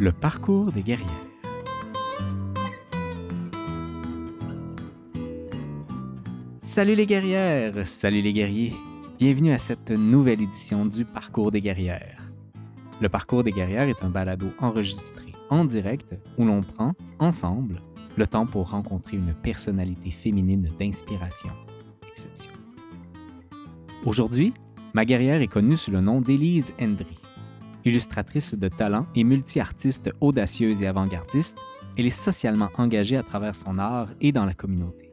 Le parcours des guerrières. Salut les guerrières, salut les guerriers. Bienvenue à cette nouvelle édition du Parcours des guerrières. Le Parcours des guerrières est un balado enregistré en direct où l'on prend, ensemble, le temps pour rencontrer une personnalité féminine d'inspiration, d'exception. Aujourd'hui, ma guerrière est connue sous le nom d'Élise Hendry. Illustratrice de talent et multi-artiste audacieuse et avant-gardiste, elle est socialement engagée à travers son art et dans la communauté.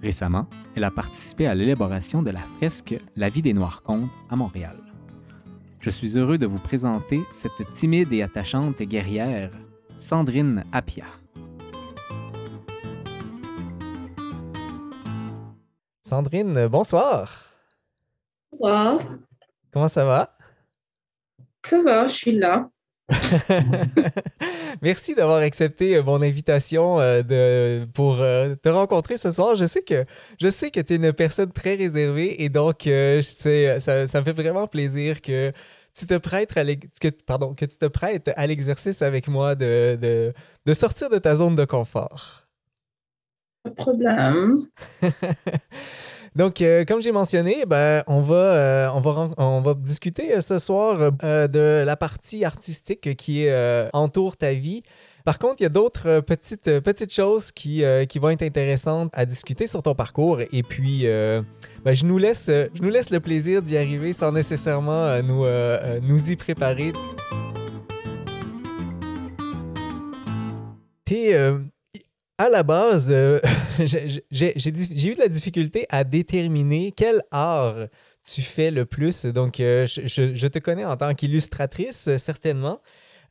Récemment, elle a participé à l'élaboration de la fresque La vie des Noirs comptes à Montréal. Je suis heureux de vous présenter cette timide et attachante guerrière, Sandrine Appia. Sandrine, bonsoir. Bonsoir. Comment ça va? Ça va, je suis là. Merci d'avoir accepté euh, mon invitation euh, de, pour euh, te rencontrer ce soir. Je sais que je sais que tu es une personne très réservée et donc ça, ça, me fait vraiment plaisir que tu te prêtes à que, pardon, que tu te prêtes à l'exercice avec moi de, de, de sortir de ta zone de confort. Pas de problème. Donc, euh, comme j'ai mentionné, ben, on, va, euh, on, va, on va discuter euh, ce soir de la partie artistique qui entoure ta vie. Par contre, il y a d'autres petites, petites choses qui, qui vont être intéressantes à discuter sur ton parcours. Et puis, ben, je, nous laisse, je nous laisse le plaisir d'y arriver sans nécessairement nous, nous y préparer. T'es à la base, j'ai eu de la difficulté à déterminer quel art tu fais le plus. Donc, euh, je, te connais en tant qu'illustratrice, certainement,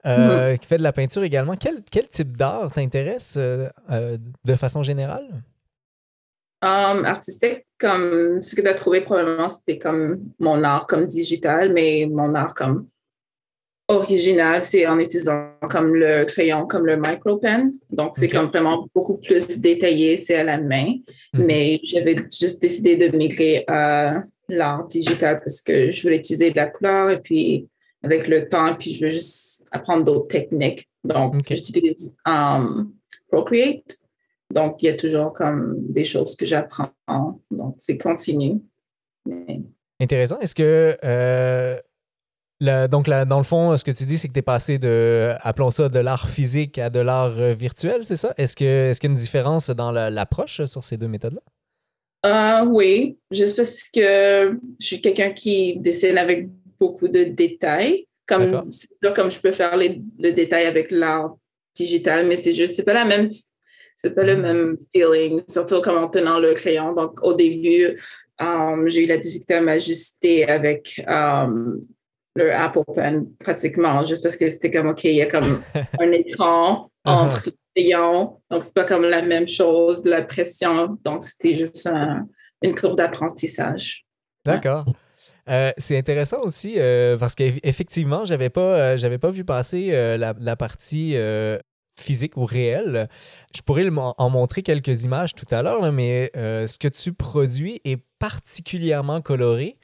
euh, mm-hmm. qui fait de la peinture également. Quel, type d'art t'intéresse de façon générale? Um, artistique, comme ce que tu as trouvé probablement, c'était comme mon art comme digital, mais mon art comme original, c'est en utilisant comme le crayon, comme le micropen. Donc, c'est comme vraiment beaucoup plus détaillé, c'est à la main. Mhm. Mais j'avais juste décidé de migrer à l'art digital parce que je voulais utiliser de la couleur et puis avec le temps, puis je veux juste apprendre d'autres techniques. Donc, j'utilise um, Procreate. Donc, il y a toujours comme des choses que j'apprends. Donc, c'est continu. Intéressant. Est-ce que euh, donc, dans le fond, ce que tu dis, c'est que tu es passé de, appelons ça, de l'art physique à de l'art euh, virtuel, c'est ça? Est-ce, que, est-ce qu'il y a une différence dans l'approche sur ces deux méthodes-là? Euh, oui, juste parce que je suis quelqu'un qui dessine avec beaucoup de détails. Comme, comme je peux faire le détail avec l'art digital, mais c'est juste, c'est pas la même, c'est pas le mm. même feeling, surtout comme en tenant le crayon. Donc, au début, euh, j'ai eu la difficulté à m'ajuster avec le Apple Pen pratiquement, juste parce que c'était comme, OK, il y a comme un écran entre uh-huh. les crayons, donc c'est pas comme la même chose, la pression, donc c'était juste une courbe d'apprentissage. D'accord. Euh, c'est intéressant aussi euh, parce qu'effectivement, j'avais pas, euh, j'avais pas vu passer la, partie physique ou réelle. Je pourrais en montrer quelques images tout à l'heure, mais ce que tu produis est particulièrement coloré.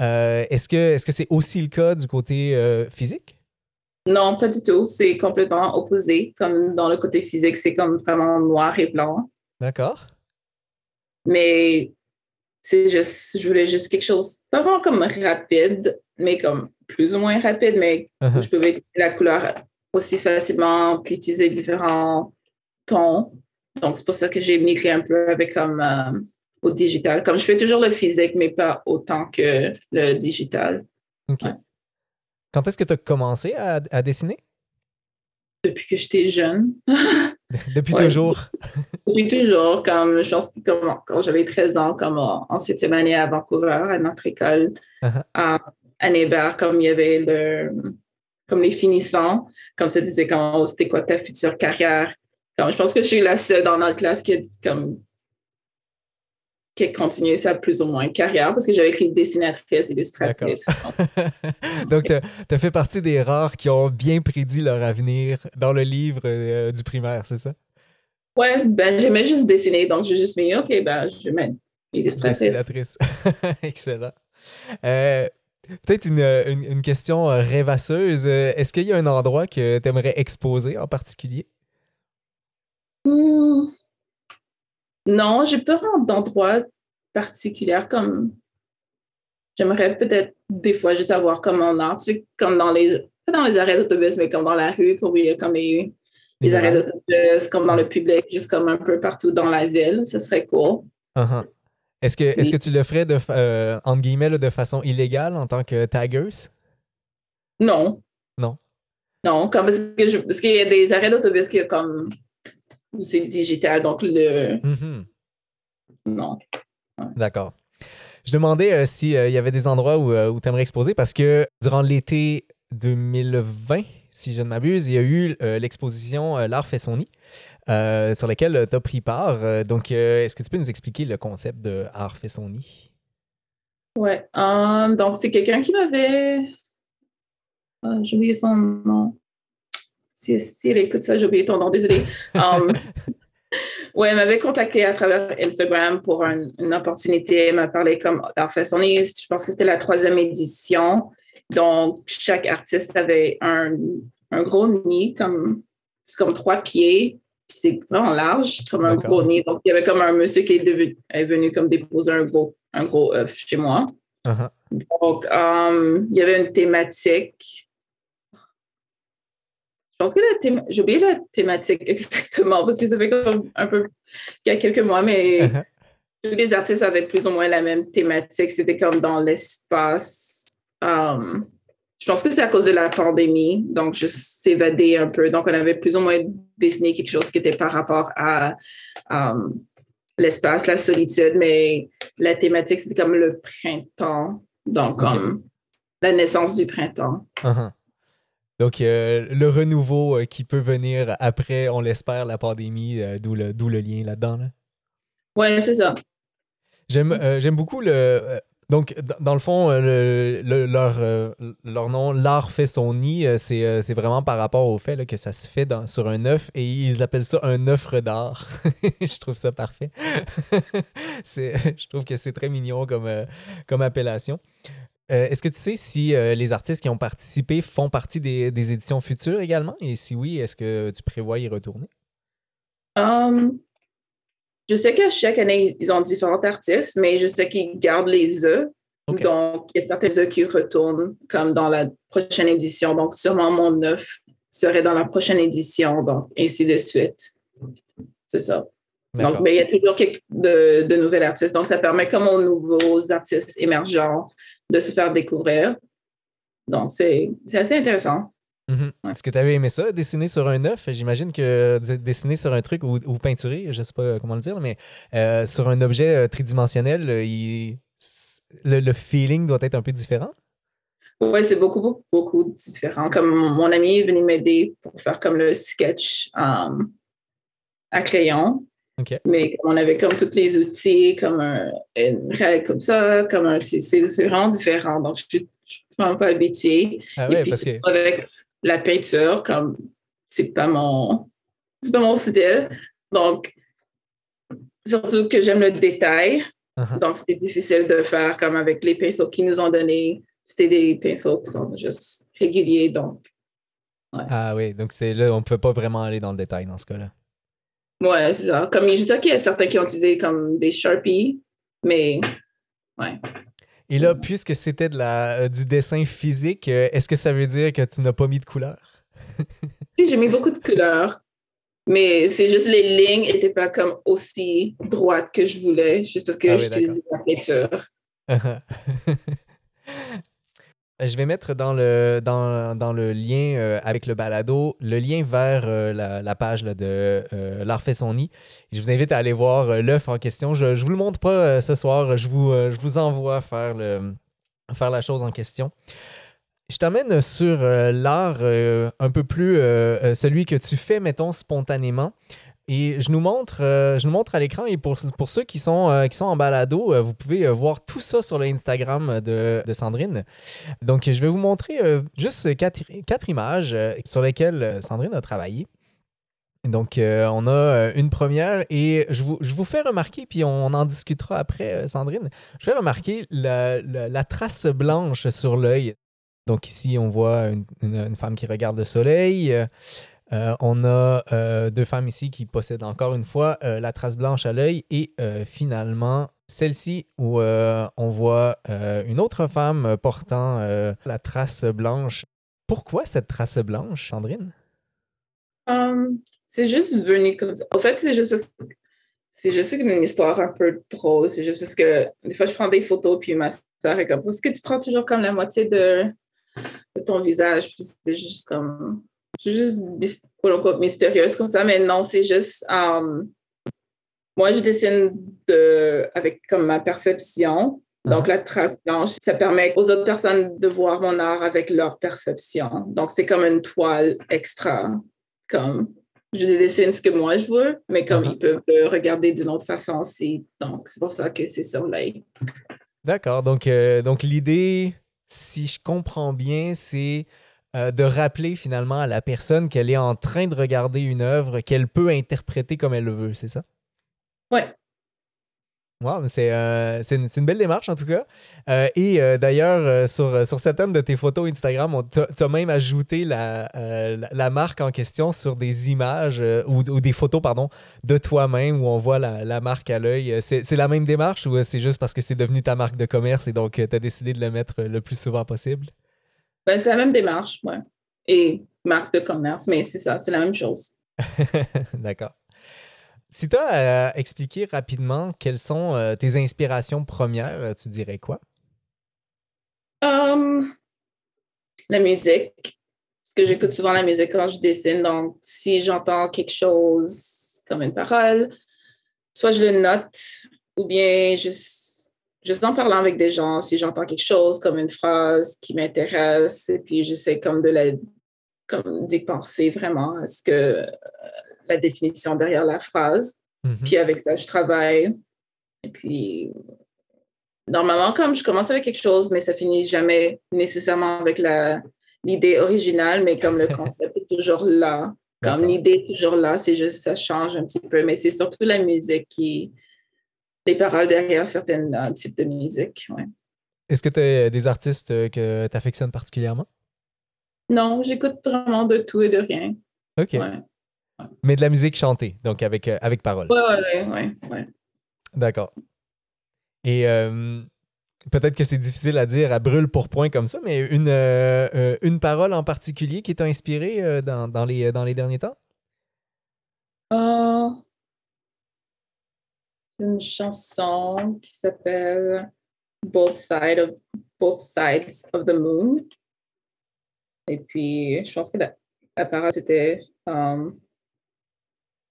Euh, est-ce que est-ce que c'est aussi le cas du côté euh, physique? Non, pas du tout. C'est complètement opposé. Comme dans le côté physique, c'est comme vraiment noir et blanc. D'accord. Mais c'est juste, je voulais juste quelque chose, pas vraiment comme rapide, mais comme plus ou moins rapide, mais uh-huh. je pouvais utiliser la couleur aussi facilement, puis utiliser différents tons. Donc, c'est pour ça que j'ai migré un peu avec comme euh, au digital. Comme je fais toujours le physique, mais pas autant que le digital. OK. Quand est-ce que tu as commencé à, dessiner? Depuis que j'étais jeune. Depuis toujours? Depuis toujours. Comme, je pense que quand j'avais 13 ans, comme en, septième année à Vancouver, à notre école, uh-huh. à, à comme il y avait le, comme les finissants, comme ça disait, comme, c'était quoi ta future carrière? Comme, je pense que je suis la seule dans notre classe qui a dit comme qui a continué sa plus ou moins carrière parce que j'avais écrit dessinatrice, illustratrice. Donc, tu as, fait partie des rares qui ont bien prédit leur avenir dans le livre euh, du primaire, c'est ça? Ouais, ben j'aimais juste dessiner, donc j'ai juste mis, OK, ben je mets illustratrice. Dessinatrice. Excellent. Euh, Peut-être une, une, question rêvasseuse. Est-ce qu'il y a un endroit que tu aimerais exposer en particulier? Hmm. Non, j'ai pas d'endroit particulier comme. J'aimerais peut-être des fois juste avoir comme en art, tu sais, comme dans les, pas dans les arrêts d'autobus, mais comme dans la rue, comme il y a comme les, les arrêts d'autobus, comme dans le public, juste comme un peu partout dans la ville. Ce serait cool. Uh-huh. Est-ce que, est que tu le ferais de, euh, entre guillemets, de façon illégale en tant que taggers? Non. Non. Non, comme parce que parce qu'il y a des arrêts d'autobus qui comme où c'est digital, donc le. Mm-hmm. Non. D'accord. Je demandais euh, s'il euh, y avait des endroits où, où tu aimerais exposer parce que durant l'été 2020, si je ne m'abuse, il y a eu euh, l'exposition euh, L'art fait son nid, euh, sur laquelle tu as pris part. donc, est-ce que tu peux nous expliquer le concept de Art fait son nid? Oui. donc, c'est quelqu'un qui m'avait. j'ai oublié son nom. Si, elle écoute ça, j'ai oublié ton nom, désolé. Um, oui, elle m'avait contacté à travers Instagram pour une opportunité. Elle m'a parlé comme Art nid. Je pense que c'était la troisième édition. Donc, chaque artiste avait un, gros nid, comme, comme trois pieds, c'est vraiment large, comme un gros nid. Donc, il y avait comme un monsieur qui est, venu comme déposer un gros, un gros œuf chez moi. Uh-huh. Donc, um, il y avait une thématique. Je pense que la j'ai oublié la thématique exactement parce que ça fait comme un peu, il y a quelques mois, mais tous les artistes avaient plus ou moins la même thématique. C'était comme dans l'espace Um, je pense que c'est à cause de la pandémie, donc juste s'évader un peu. Donc, on avait plus ou moins dessiné quelque chose qui était par rapport à um, l'espace, la solitude, mais la thématique, c'était comme le printemps, donc comme la naissance du printemps. Uh-huh. Donc, euh, le renouveau euh, qui peut venir après, on l'espère, la pandémie, euh, d'où le, le, lien là-dedans. Là. Oui, c'est ça. J'aime beaucoup le, donc, dans le fond, euh, leur, leur nom, l'art fait son nid, c'est vraiment par rapport au fait que ça se fait dans, sur un œuf et ils appellent ça un œuvre d'art. je trouve ça parfait. je trouve que c'est très mignon comme, comme appellation. Est-ce que tu sais si les artistes qui ont participé font partie des, des, éditions futures également? Et si oui, est-ce que tu prévois y retourner? Um, je sais que chaque année, ils ont différents artistes, mais je sais qu'ils gardent les œufs. Donc, il y a certains œufs qui retournent comme dans la prochaine édition. Donc, sûrement mon œuf serait dans la prochaine édition, donc ainsi de suite. C'est ça. Donc, mais il y a toujours quelques de, de nouveaux artistes. Donc, ça permet comme aux nouveaux artistes émergents de se faire découvrir. Donc, c'est assez intéressant. Mhm. Est-ce que tu avais aimé ça, dessiner sur un œuf? J'imagine que dessiner sur un truc ou, peinturer, je ne sais pas comment le dire, mais euh, sur un objet euh, tridimensionnel, le, feeling doit être un peu différent? Oui, c'est beaucoup, beaucoup, beaucoup différent. Comme mon ami est venu m'aider pour faire comme le sketch euh, à crayon. Mais on avait comme tous les outils, comme un, une règle comme ça, comme un. C'est vraiment différent. Donc, je suis, suis vraiment pas habituée. Ah ouais, parce que la peinture, comme c'est pas mon c'est pas mon style. Donc, surtout que j'aime le détail. Uh-huh. Donc, c'était difficile de faire comme avec les pinceaux qu'ils nous ont donnés. C'était des pinceaux qui sont juste réguliers. Donc, Ah oui, donc c'est là, on ne peut pas vraiment aller dans le détail dans ce cas-là. Ouais, c'est ça. Comme je sais qu'il y a certains qui ont utilisé comme des Sharpies, mais ouais. Et là, puisque c'était de la, euh, du dessin physique, euh, est-ce que ça veut dire que tu n'as pas mis de couleur? si, j'ai mis beaucoup de couleurs. Mais c'est juste les lignes n'étaient pas comme aussi droites que je voulais, juste parce que ah j'utilisais la peinture. Je vais mettre dans le, dans, le lien euh, avec le balado le lien vers euh, la, page de euh, L'Art fait son nid. je vous invite à aller voir l'œuf en question. Je ne vous le montre pas ce soir. Je vous, je vous envoie faire, le, faire la chose en question. Je t'amène sur l'art un peu plus celui que tu fais, mettons, spontanément. Et je nous montre, euh, je nous montre à l'écran, et pour, pour ceux qui sont, euh, qui sont en balado, euh, vous pouvez voir tout ça sur l'Instagram de, de, Sandrine. Donc, je vais vous montrer juste quatre, quatre images sur lesquelles Sandrine a travaillé. Donc, on a une première et je vous, je vous, fais remarquer, puis on en discutera après, Sandrine. Je fais remarquer la, la, trace blanche sur l'œil. Donc, ici, on voit une, femme qui regarde le soleil. On a deux femmes ici qui possèdent encore une fois la trace blanche à l'œil et finalement celle-ci où on voit une autre femme portant la trace blanche. Pourquoi cette trace blanche, Sandrine? Um, c'est juste venu comme ça. En fait, c'est juste parce que c'est juste une histoire un peu drôle. C'est juste parce que des fois, je prends des photos, puis ma soeur est comme, est-ce que tu prends toujours comme la moitié de, ton visage? Puis c'est juste comme, c'est juste mystérieuse comme ça, mais non, c'est juste, um, moi, je dessine de, avec comme ma perception. Donc, uh-huh. la trace blanche, ça permet aux autres personnes de voir mon art avec leur perception. Donc, c'est comme une toile extra. Comme je dessine ce que moi je veux, mais comme uh-huh. ils peuvent le regarder d'une autre façon aussi. Donc, c'est pour ça que c'est sur l'œil. D'accord. Donc, euh, donc l'idée, si je comprends bien, c'est euh, de rappeler finalement à la personne qu'elle est en train de regarder une œuvre qu'elle peut interpréter comme elle le veut, c'est ça? Oui, Wow, euh, c'est une, belle démarche en tout cas. Euh, et euh, d'ailleurs, sur, sur certaines de tes photos Instagram, tu as même ajouté la, la, marque en question sur des images ou, des photos pardon, de toi-même où on voit la, marque à l'œil. C'est la même démarche ou c'est juste parce que c'est devenu ta marque de commerce et donc tu as décidé de le mettre le plus souvent possible? Ben, c'est la même démarche, oui. Et marque de commerce, mais c'est ça, c'est la même chose. D'accord. Si tu as à expliquer rapidement quelles sont euh, tes inspirations premières, euh, tu dirais quoi? Um, la musique. Parce que j'écoute souvent la musique quand je dessine. Donc, si j'entends quelque chose comme une parole, soit je le note ou bien juste, juste en parlant avec des gens, si j'entends quelque chose comme une phrase qui m'intéresse, et puis j'essaie comme de la comme d'y penser vraiment à ce que la définition derrière la phrase. Mhm. Puis avec ça, je travaille. Et puis, normalement, comme je commence avec quelque chose, mais ça finit jamais nécessairement avec l'idée originale, mais comme le concept est toujours là. Comme l'idée est toujours là, c'est juste ça change un petit peu, mais c'est surtout la musique qui. Les paroles derrière certains types de musique. Ouais. Est-ce que tu as des artistes que tu affectionnes particulièrement? Non, j'écoute vraiment de tout et de rien. OK. Mais de la musique chantée, donc avec, euh, avec parole. Oui, oui, oui. D'accord. Et euh, peut-être que c'est difficile à dire à brûle pour point comme ça, mais une, euh, une parole en particulier qui t'a inspiré dans, dans, les, dans les derniers temps? Une chanson qui s'appelle Both, Side of, Both Sides of the Moon. Et puis, je pense que la, parole, c'était um,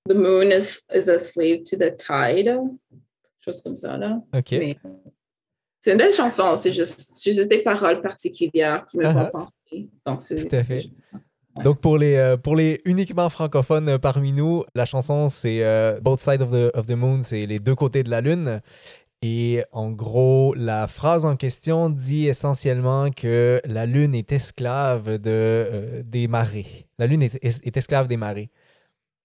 The moon is, is a slave to the tide. Chose comme ça, là. OK. c'est une belle chanson, c'est juste, juste, des paroles particulières qui me font uh-huh. penser. Donc, c'est, Tout à fait. Donc, pour les, euh, pour les uniquement francophones euh, parmi nous, la chanson, c'est euh, Both Sides of the, of the Moon, c'est les deux côtés de la Lune. Et en gros, la phrase en question dit essentiellement que la Lune est esclave de, des marées. La Lune est, est, esclave des marées.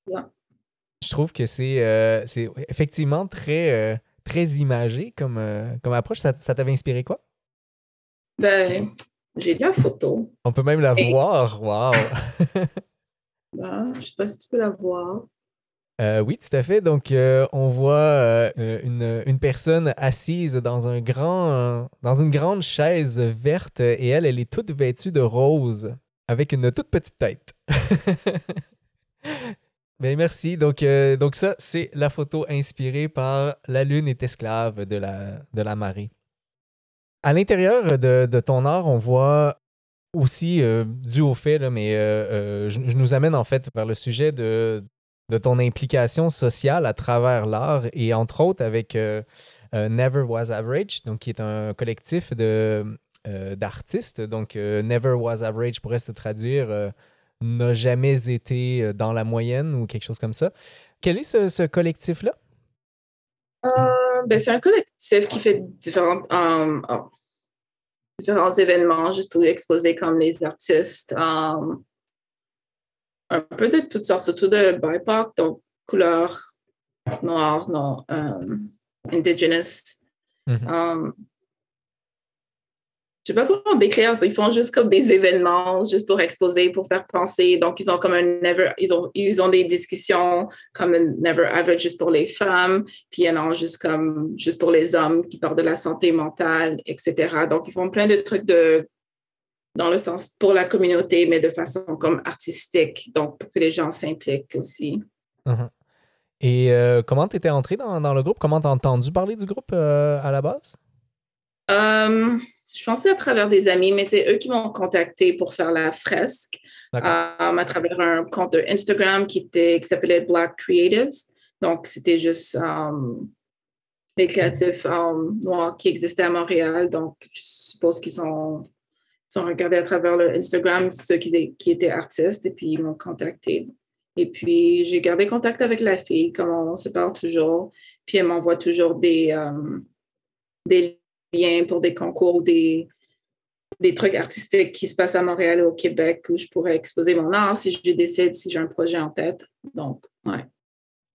Je trouve que c'est euh, effectivement très, très imagé comme, comme approche. Ça, t'avait inspiré quoi? Ben, j'ai la photo. On peut même la voir. Wow! ben, je sais pas si tu peux la voir. oui, tout à fait. Donc, on voit une, une, personne assise dans, un grand, dans une grande chaise verte et elle, elle est toute vêtue de rose avec une toute petite tête. Ben, merci. Donc, euh, donc ça, c'est la photo inspirée par La Lune est esclave de la, de la marée. À l'intérieur de, ton art, on voit aussi, euh, dû au fait, mais euh, je, nous amène en fait vers le sujet de, ton implication sociale à travers l'art et entre autres avec Never Was Average, donc qui est un collectif de, d'artistes. Donc, Never Was Average pourrait se traduire n'a jamais été euh, dans la moyenne ou quelque chose comme ça. Quel est ce, collectif-là? Ben, c'est un collectif qui fait différents, oh, différents événements juste pour exposer comme les artistes. un peu de toutes sortes, surtout de BIPOC, donc couleur noire, non, euh, indigenous. Mhm. Um, je sais pas comment décrire, ils font juste comme des événements, juste pour exposer, pour faire penser. Donc, ils ont comme un never, ils ont, ils ont des discussions comme un never ever juste pour les femmes, puis il y en a juste comme, juste pour les hommes qui parlent de la santé mentale, etc. Donc, ils font plein de trucs de, dans le sens pour la communauté, mais de façon comme artistique, donc pour que les gens s'impliquent aussi. Mhm. Et euh, comment tu étais entré dans, dans le groupe? Comment tu as entendu parler du groupe euh, à la base? Euh, je pensais à travers des amis, mais c'est eux qui m'ont contacté pour faire la fresque euh, à travers un compte de Instagram qui, était, qui s'appelait Black Creatives. Donc, c'était juste euh, des créatifs euh, noirs qui existaient à Montréal. Donc, je suppose qu'ils sont, sont regardés à travers le Instagram, ceux qui, qui étaient artistes, et puis ils m'ont contacté. Et puis, j'ai gardé contact avec la fille, comme on se parle toujours. Puis, elle m'envoie toujours des, euh, des liens pour des concours ou des, des trucs artistiques qui se passent à Montréal ou au Québec où je pourrais exposer mon art si je décide, si j'ai un projet en tête. Donc, ouais.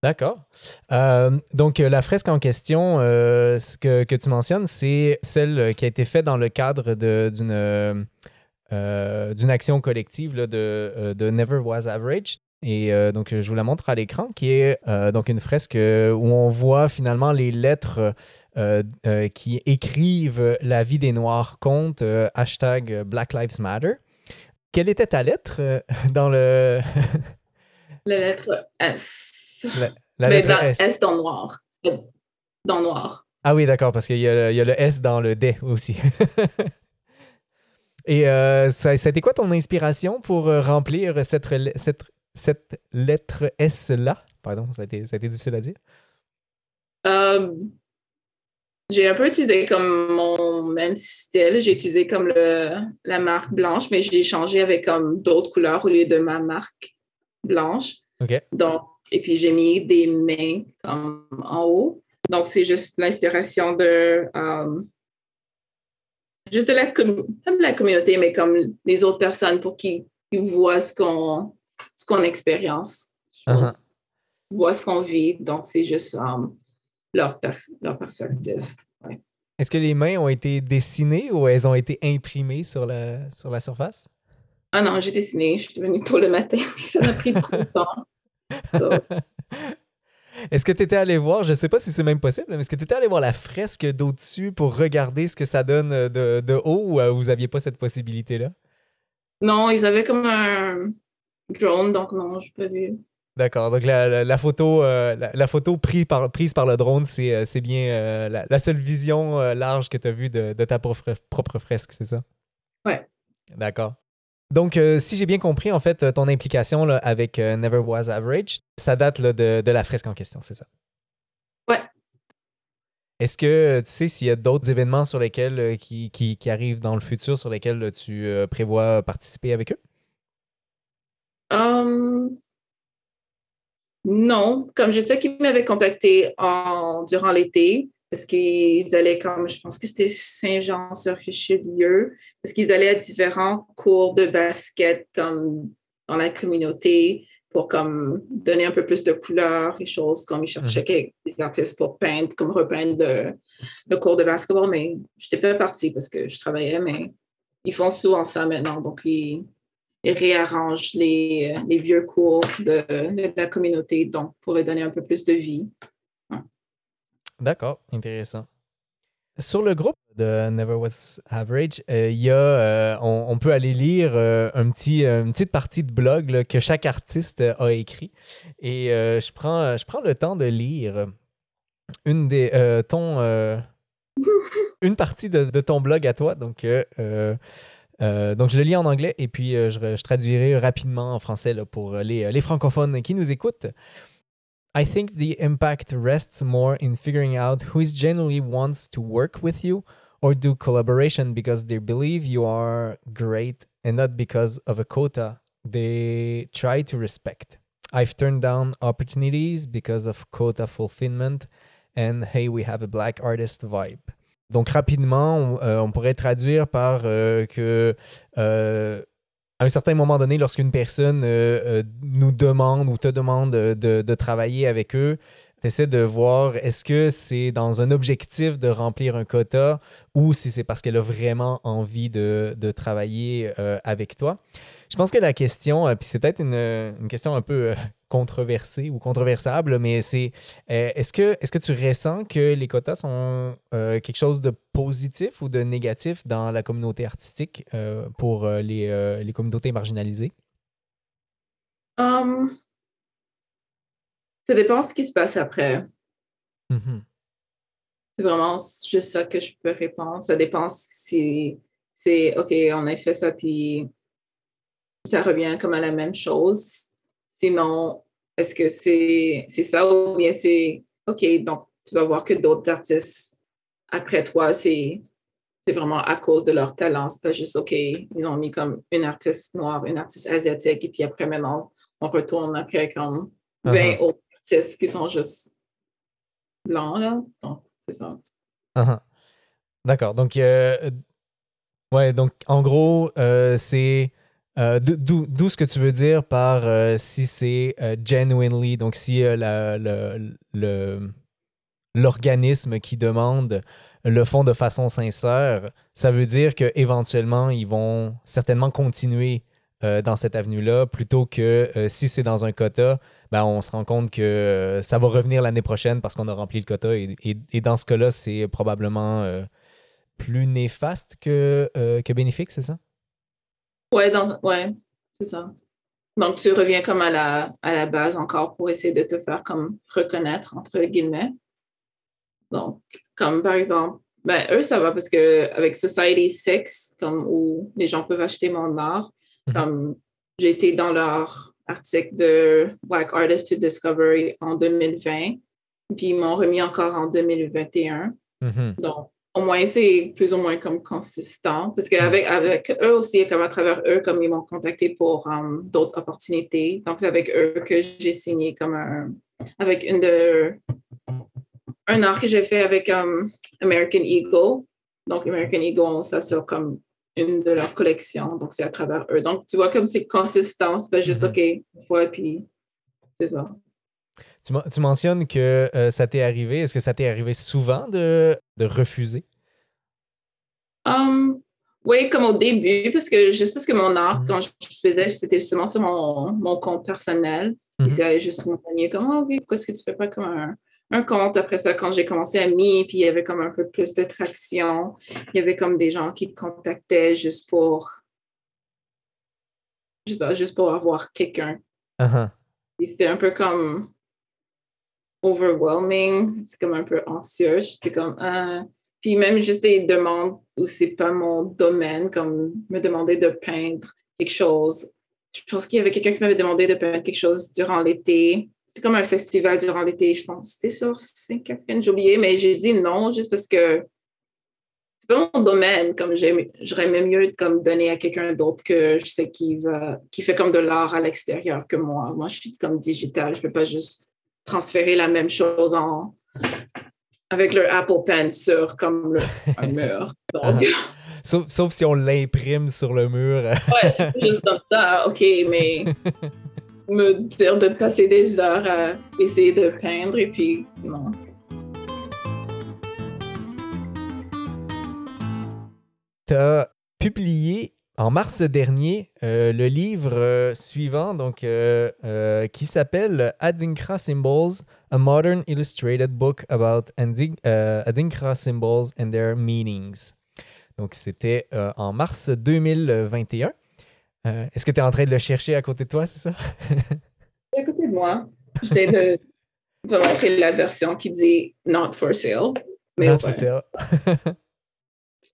D'accord. Euh, donc, euh, la fresque en question, euh, ce que, tu mentionnes, c'est celle qui a été faite dans le cadre d'une action collective là, de, de Never Was Average. Et euh, donc, je vous la montre à l'écran, qui est euh, donc une fresque euh, où on voit finalement les lettres euh, qui écrivent la vie des Noirs contre hashtag Black Lives Matter. Quelle était ta lettre dans le. La lettre S. la, la lettre dans- S. S dans noir. Dans noir. Ah oui, d'accord, parce qu'il y, a le- il y a le S dans le D aussi. Et ça, ça a été quoi ton inspiration pour remplir cette, cette, cette lettre S-là? Pardon, ça a, été, ça a été difficile à dire. Euh, j'ai un peu utilisé comme mon même style. J'ai utilisé comme le, la marque blanche, mais j'ai changé avec comme d'autres couleurs au lieu de ma marque blanche. OK. Donc, et puis j'ai mis des mains comme en haut. Donc, c'est juste l'inspiration de euh, juste de la, com- de la communauté, mais comme les autres personnes pour qu'ils voient ce qu'on ce qu'on expérience. je Uh-huh. pense. Voient ce qu'on vit. Donc, c'est juste euh, leur, pers- leur perspective. Est-ce que les mains ont été dessinées ou elles ont été imprimées sur la, sur la surface? Ah non, j'ai dessiné. Je suis venue tôt le matin. Ça m'a pris trop de temps. So, Est-ce que tu étais allé voir, je ne sais pas si c'est même possible, mais est-ce que tu étais allé voir la fresque d'au-dessus pour regarder ce que ça donne euh, de, de haut ou euh, vous n'aviez pas cette possibilité-là? non, ils avaient comme un drone, donc non, je pas vu. D'accord. Donc, la, la- la photo, euh, la, la photo prise par, prise par le drone, c'est euh, c'est bien euh, la, seule vision euh, large que tu as vue de, de ta propre, propre fresque, c'est ça? Ouais. D'accord. Donc, euh, si j'ai bien compris, en fait, ton implication là, avec euh, Never Was Average, ça date là, de, de la fresque en question, c'est ça? Ouais. Est-ce que euh, tu sais s'il y a d'autres événements sur lesquels euh, qui, qui, qui arrivent dans le futur sur lesquels euh, tu euh, prévois participer avec eux? Um, non, comme je sais qu'ils m'avaient contacté en, durant l'été, parce qu'ils allaient comme, je pense que c'était Saint-Jean-sur-Richelieu, parce qu'ils allaient à différents cours de basket comme dans la communauté pour comme donner un peu plus de couleurs et choses, comme ils cherchaient des artistes pour peindre, comme repeindre le, le cours de basketball, mais je n'étais pas partie parce que je travaillais, mais ils font souvent ça maintenant, donc ils réarrange les, euh, les vieux cours de, de la communauté, donc pour leur donner un peu plus de vie. D'accord, intéressant. Sur le groupe de Never Was Average, euh, il y a, euh, on, on peut aller lire euh, un petit, une petite partie de blog là, que chaque artiste a écrit. Et euh, je, prends, je prends le temps de lire une des, euh, ton, euh, une partie de, de ton blog à toi. Donc, euh, euh, euh, donc, je le lis en anglais et puis euh, je, traduirai rapidement en français pour les, les francophones qui nous écoutent. I think the impact rests more in figuring out who is genuinely wants to work with you or do collaboration because they believe you are great and not because of a quota they try to respect. I've turned down opportunities because of quota fulfillment and hey, we have a black artist vibe. Donc rapidement, on, euh, on pourrait traduire par euh, que euh, à un certain moment donné, lorsqu'une personne euh, nous demande ou te demande de, travailler avec eux, tu essaies de voir est-ce que c'est dans un objectif de remplir un quota ou si c'est parce qu'elle a vraiment envie de, travailler avec toi? Je pense que la question, puis c'est peut-être une, question un peu controversée ou controversable, mais c'est est-ce que, est -ce que tu ressens que les quotas sont quelque chose de positif ou de négatif dans la communauté artistique pour les, les communautés marginalisées? Um, ça dépend ce qui se passe après. Mmh c'est vraiment juste ça que je peux répondre. Ça dépend si c'est OK, on a fait ça, puis ça revient comme à la même chose. Sinon, est-ce que c'est ça ou bien c'est OK, donc tu vas voir que d'autres artistes après toi, c'est vraiment à cause de leur talent. C'est pas juste OK, ils ont mis comme une artiste noire, une artiste asiatique, et puis après maintenant, on retourne après comme 20 uh-huh. autres qui sont juste blancs, là. Donc, c'est ça. Uh-huh. D'accord. Donc, euh, ouais, donc en gros, euh, c'est. Euh, d'où ce que tu veux dire par si c'est genuinely, donc si l'organisme qui demande le font de façon sincère, ça veut dire qu'éventuellement, ils vont certainement continuer dans cette avenue-là plutôt que si c'est dans un quota, ben, on se rend compte que euh, ça va revenir l'année prochaine parce qu'on a rempli le quota. Et, dans ce cas-là, c'est probablement euh, plus néfaste euh, que bénéfique, c'est ça? Oui, ouais, c'est ça. Donc, tu reviens comme à la, à la base encore pour essayer de te faire comme reconnaître, entre guillemets. Donc, comme par exemple, ben, eux, ça va parce qu'avec Society 6, comme où les gens peuvent acheter mon art, mhm. comme été dans leur article de Black Artist to Discovery en 2020, puis ils m'ont remis encore en 2021. Mm-hmm. Donc, au moins, c'est plus ou moins comme consistant, parce qu'avec avec eux aussi, comme à travers eux, comme ils m'ont contacté pour um, d'autres opportunités. Donc, c'est avec eux que j'ai signé comme un, avec une de, un art que j'ai fait avec um, American Eagle. Donc, American Eagle, on s'assure comme une de leurs collections. Donc, c'est à travers eux. Donc, tu vois, comme c'est consistant, c'est pas juste mhm. OK, une fois, puis c'est ça. Tu, tu, mentionnes que euh, ça t'est arrivé. Est-ce que ça t'est arrivé souvent de, de refuser? Um, oui, comme au début, parce que juste parce que mon art, mhm. quand je faisais, c'était justement sur mon, mon compte personnel. Mm C'est juste mon premier, comme, oh, pourquoi est-ce que tu fais pas comme un, un compte. Après ça, quand j'ai commencé à m'y, puis il y avait comme un peu plus de traction. Il y avait comme des gens qui te contactaient juste pour juste, pour avoir quelqu'un. Uh-huh. C'était un peu comme overwhelming, c'est comme un peu anxieux. J'étais comme ah. Puis même juste des demandes où c'est pas mon domaine, comme me demander de peindre quelque chose. Je pense qu'il y avait quelqu'un qui m'avait demandé de peindre quelque chose durant l'été c'était comme un festival durant l'été, je pense. C'était sur Saint-Catherine, j'ai oublié, mais j'ai dit non juste parce que c'est pas mon domaine. Comme j'aurais même mieux comme donner à quelqu'un d'autre que je sais qui va, qui fait comme de l'art à l'extérieur que moi. Moi, je suis comme digital. Je peux pas juste transférer la même chose en avec le Apple Pen sur comme le, un mur. Donc, Sauf, sauf, si on l'imprime sur le mur. ouais, c'est juste comme ça, ok, mais me dire de passer des heures à essayer de peindre et puis non. Tu as publié en mars dernier euh, le livre euh, suivant donc, euh, qui s'appelle Adinkra Symbols, a modern illustrated book about Adinkra symbols and their meanings. Donc c'était en mars 2021. Euh, est-ce que tu es en train de le chercher à côté de toi, c'est ça? à côté de moi. J'essaie de, de, montrer la version qui dit Not for sale. Not for sale.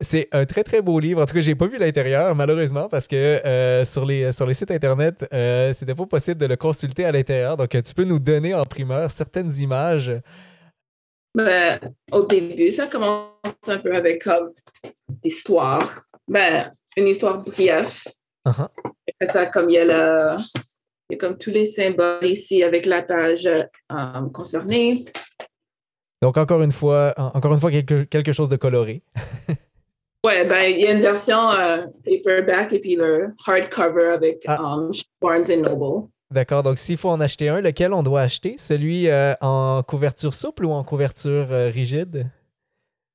C'est un très très beau livre. En tout cas, j'ai pas vu l'intérieur malheureusement parce que euh, sur, les, sur les sites internet, euh, c'était pas possible de le consulter à l'intérieur. Donc, tu peux nous donner en primeur certaines images. Ben, au début, ça commence un peu avec comme l'histoire. Ben, une histoire brève Uh-huh. ça, comme il y a il y a comme tous les symboles ici avec la page euh, concernée. Donc encore une fois, encore une fois quelque, quelque chose de coloré. Ouais, ben, il y a une version euh, paperback et puis le hardcover avec Ah. um, Barnes Noble. D'accord, donc s'il faut en acheter un, lequel on doit acheter? Celui euh, en couverture souple ou en couverture euh, rigide?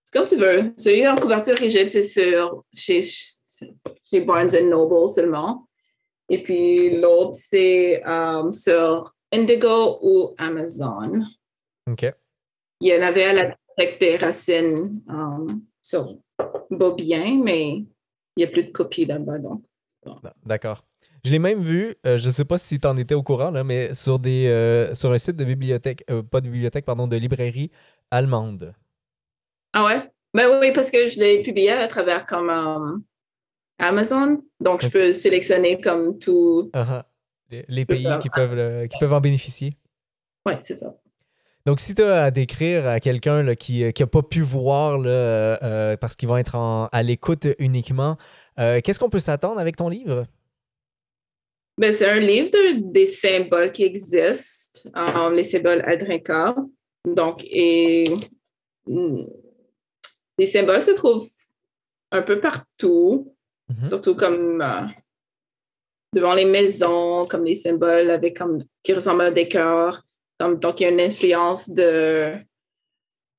C'est comme tu veux. Celui en couverture rigide, c'est sur chez, chez Barnes Noble seulement. Et puis l'autre, c'est um, sur Indigo ou Amazon. OK. Il y en avait à la bibliothèque des racines um, sur Bobien, mais il n'y a plus de copies là-bas. Donc. D'accord. Je l'ai même vu, euh, je ne sais pas si tu en étais au courant, là, mais sur, des, euh, sur un site de bibliothèque, euh, pas de bibliothèque, pardon, de librairie allemande. Ah ouais? Ben oui, parce que je l'ai publié à travers comme Amazon. Donc, je peux sélectionner comme tout. Ah. Les, les pays qui peuvent, qui peuvent en bénéficier. Oui, c'est ça. Donc, si tu as à décrire à quelqu'un qui n'a pas pu voir là, euh, euh, parce qu'ils vont être en- à l'écoute uniquement, euh, qu'est-ce qu'on peut s'attendre avec ton livre? Ben, c'est un livre de- des symboles qui existent, les symboles Adrinka. Donc, et mm, les symboles se trouvent un peu partout, Mhm. surtout comme euh, devant les maisons, comme les symboles avec comme qui ressemblent à des cœurs. Donc, il y a une influence de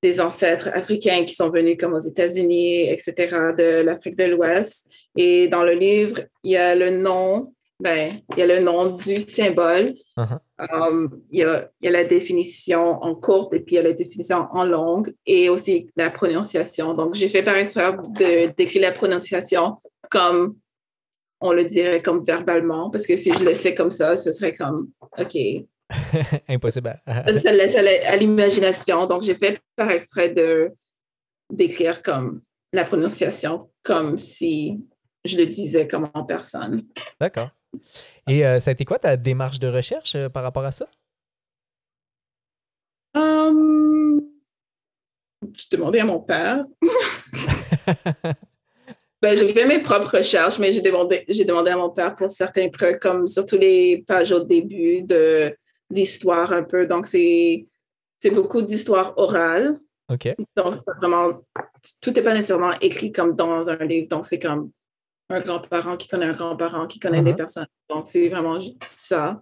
des ancêtres africains qui sont venus comme aux États-Unis, etc., de l'Afrique de l'Ouest. Et dans le livre, il y a le nom, ben, il y a le nom du symbole. Uh-huh. Um, il, y a, il y a la définition en courte et puis il y a la définition en longue et aussi la prononciation. Donc, j'ai fait par exprès de d'écrire la prononciation comme on le dirait comme verbalement, parce que si je le laissais comme ça, ce serait comme, OK, Impossible. à- ça, laisse à l'imagination. Donc, j'ai fait par exprès de d'écrire comme la prononciation comme si je le disais comme en personne. D'accord. Et euh, ça a été quoi ta démarche de recherche euh, par rapport à ça? Hum, je demandais à mon père. Ben, j'ai fait mes propres recherches, mais j'ai demandé, j'ai demandé à mon père pour certains trucs, comme surtout les pages au début de l'histoire un peu. Donc, c'est, beaucoup d'histoire orale. OK. Donc, vraiment, tout n'est pas nécessairement écrit comme dans un livre. Donc, c'est comme un grand-parent qui connaît un grand-parent qui connaît des Mhm. personnes. Donc, c'est vraiment ça.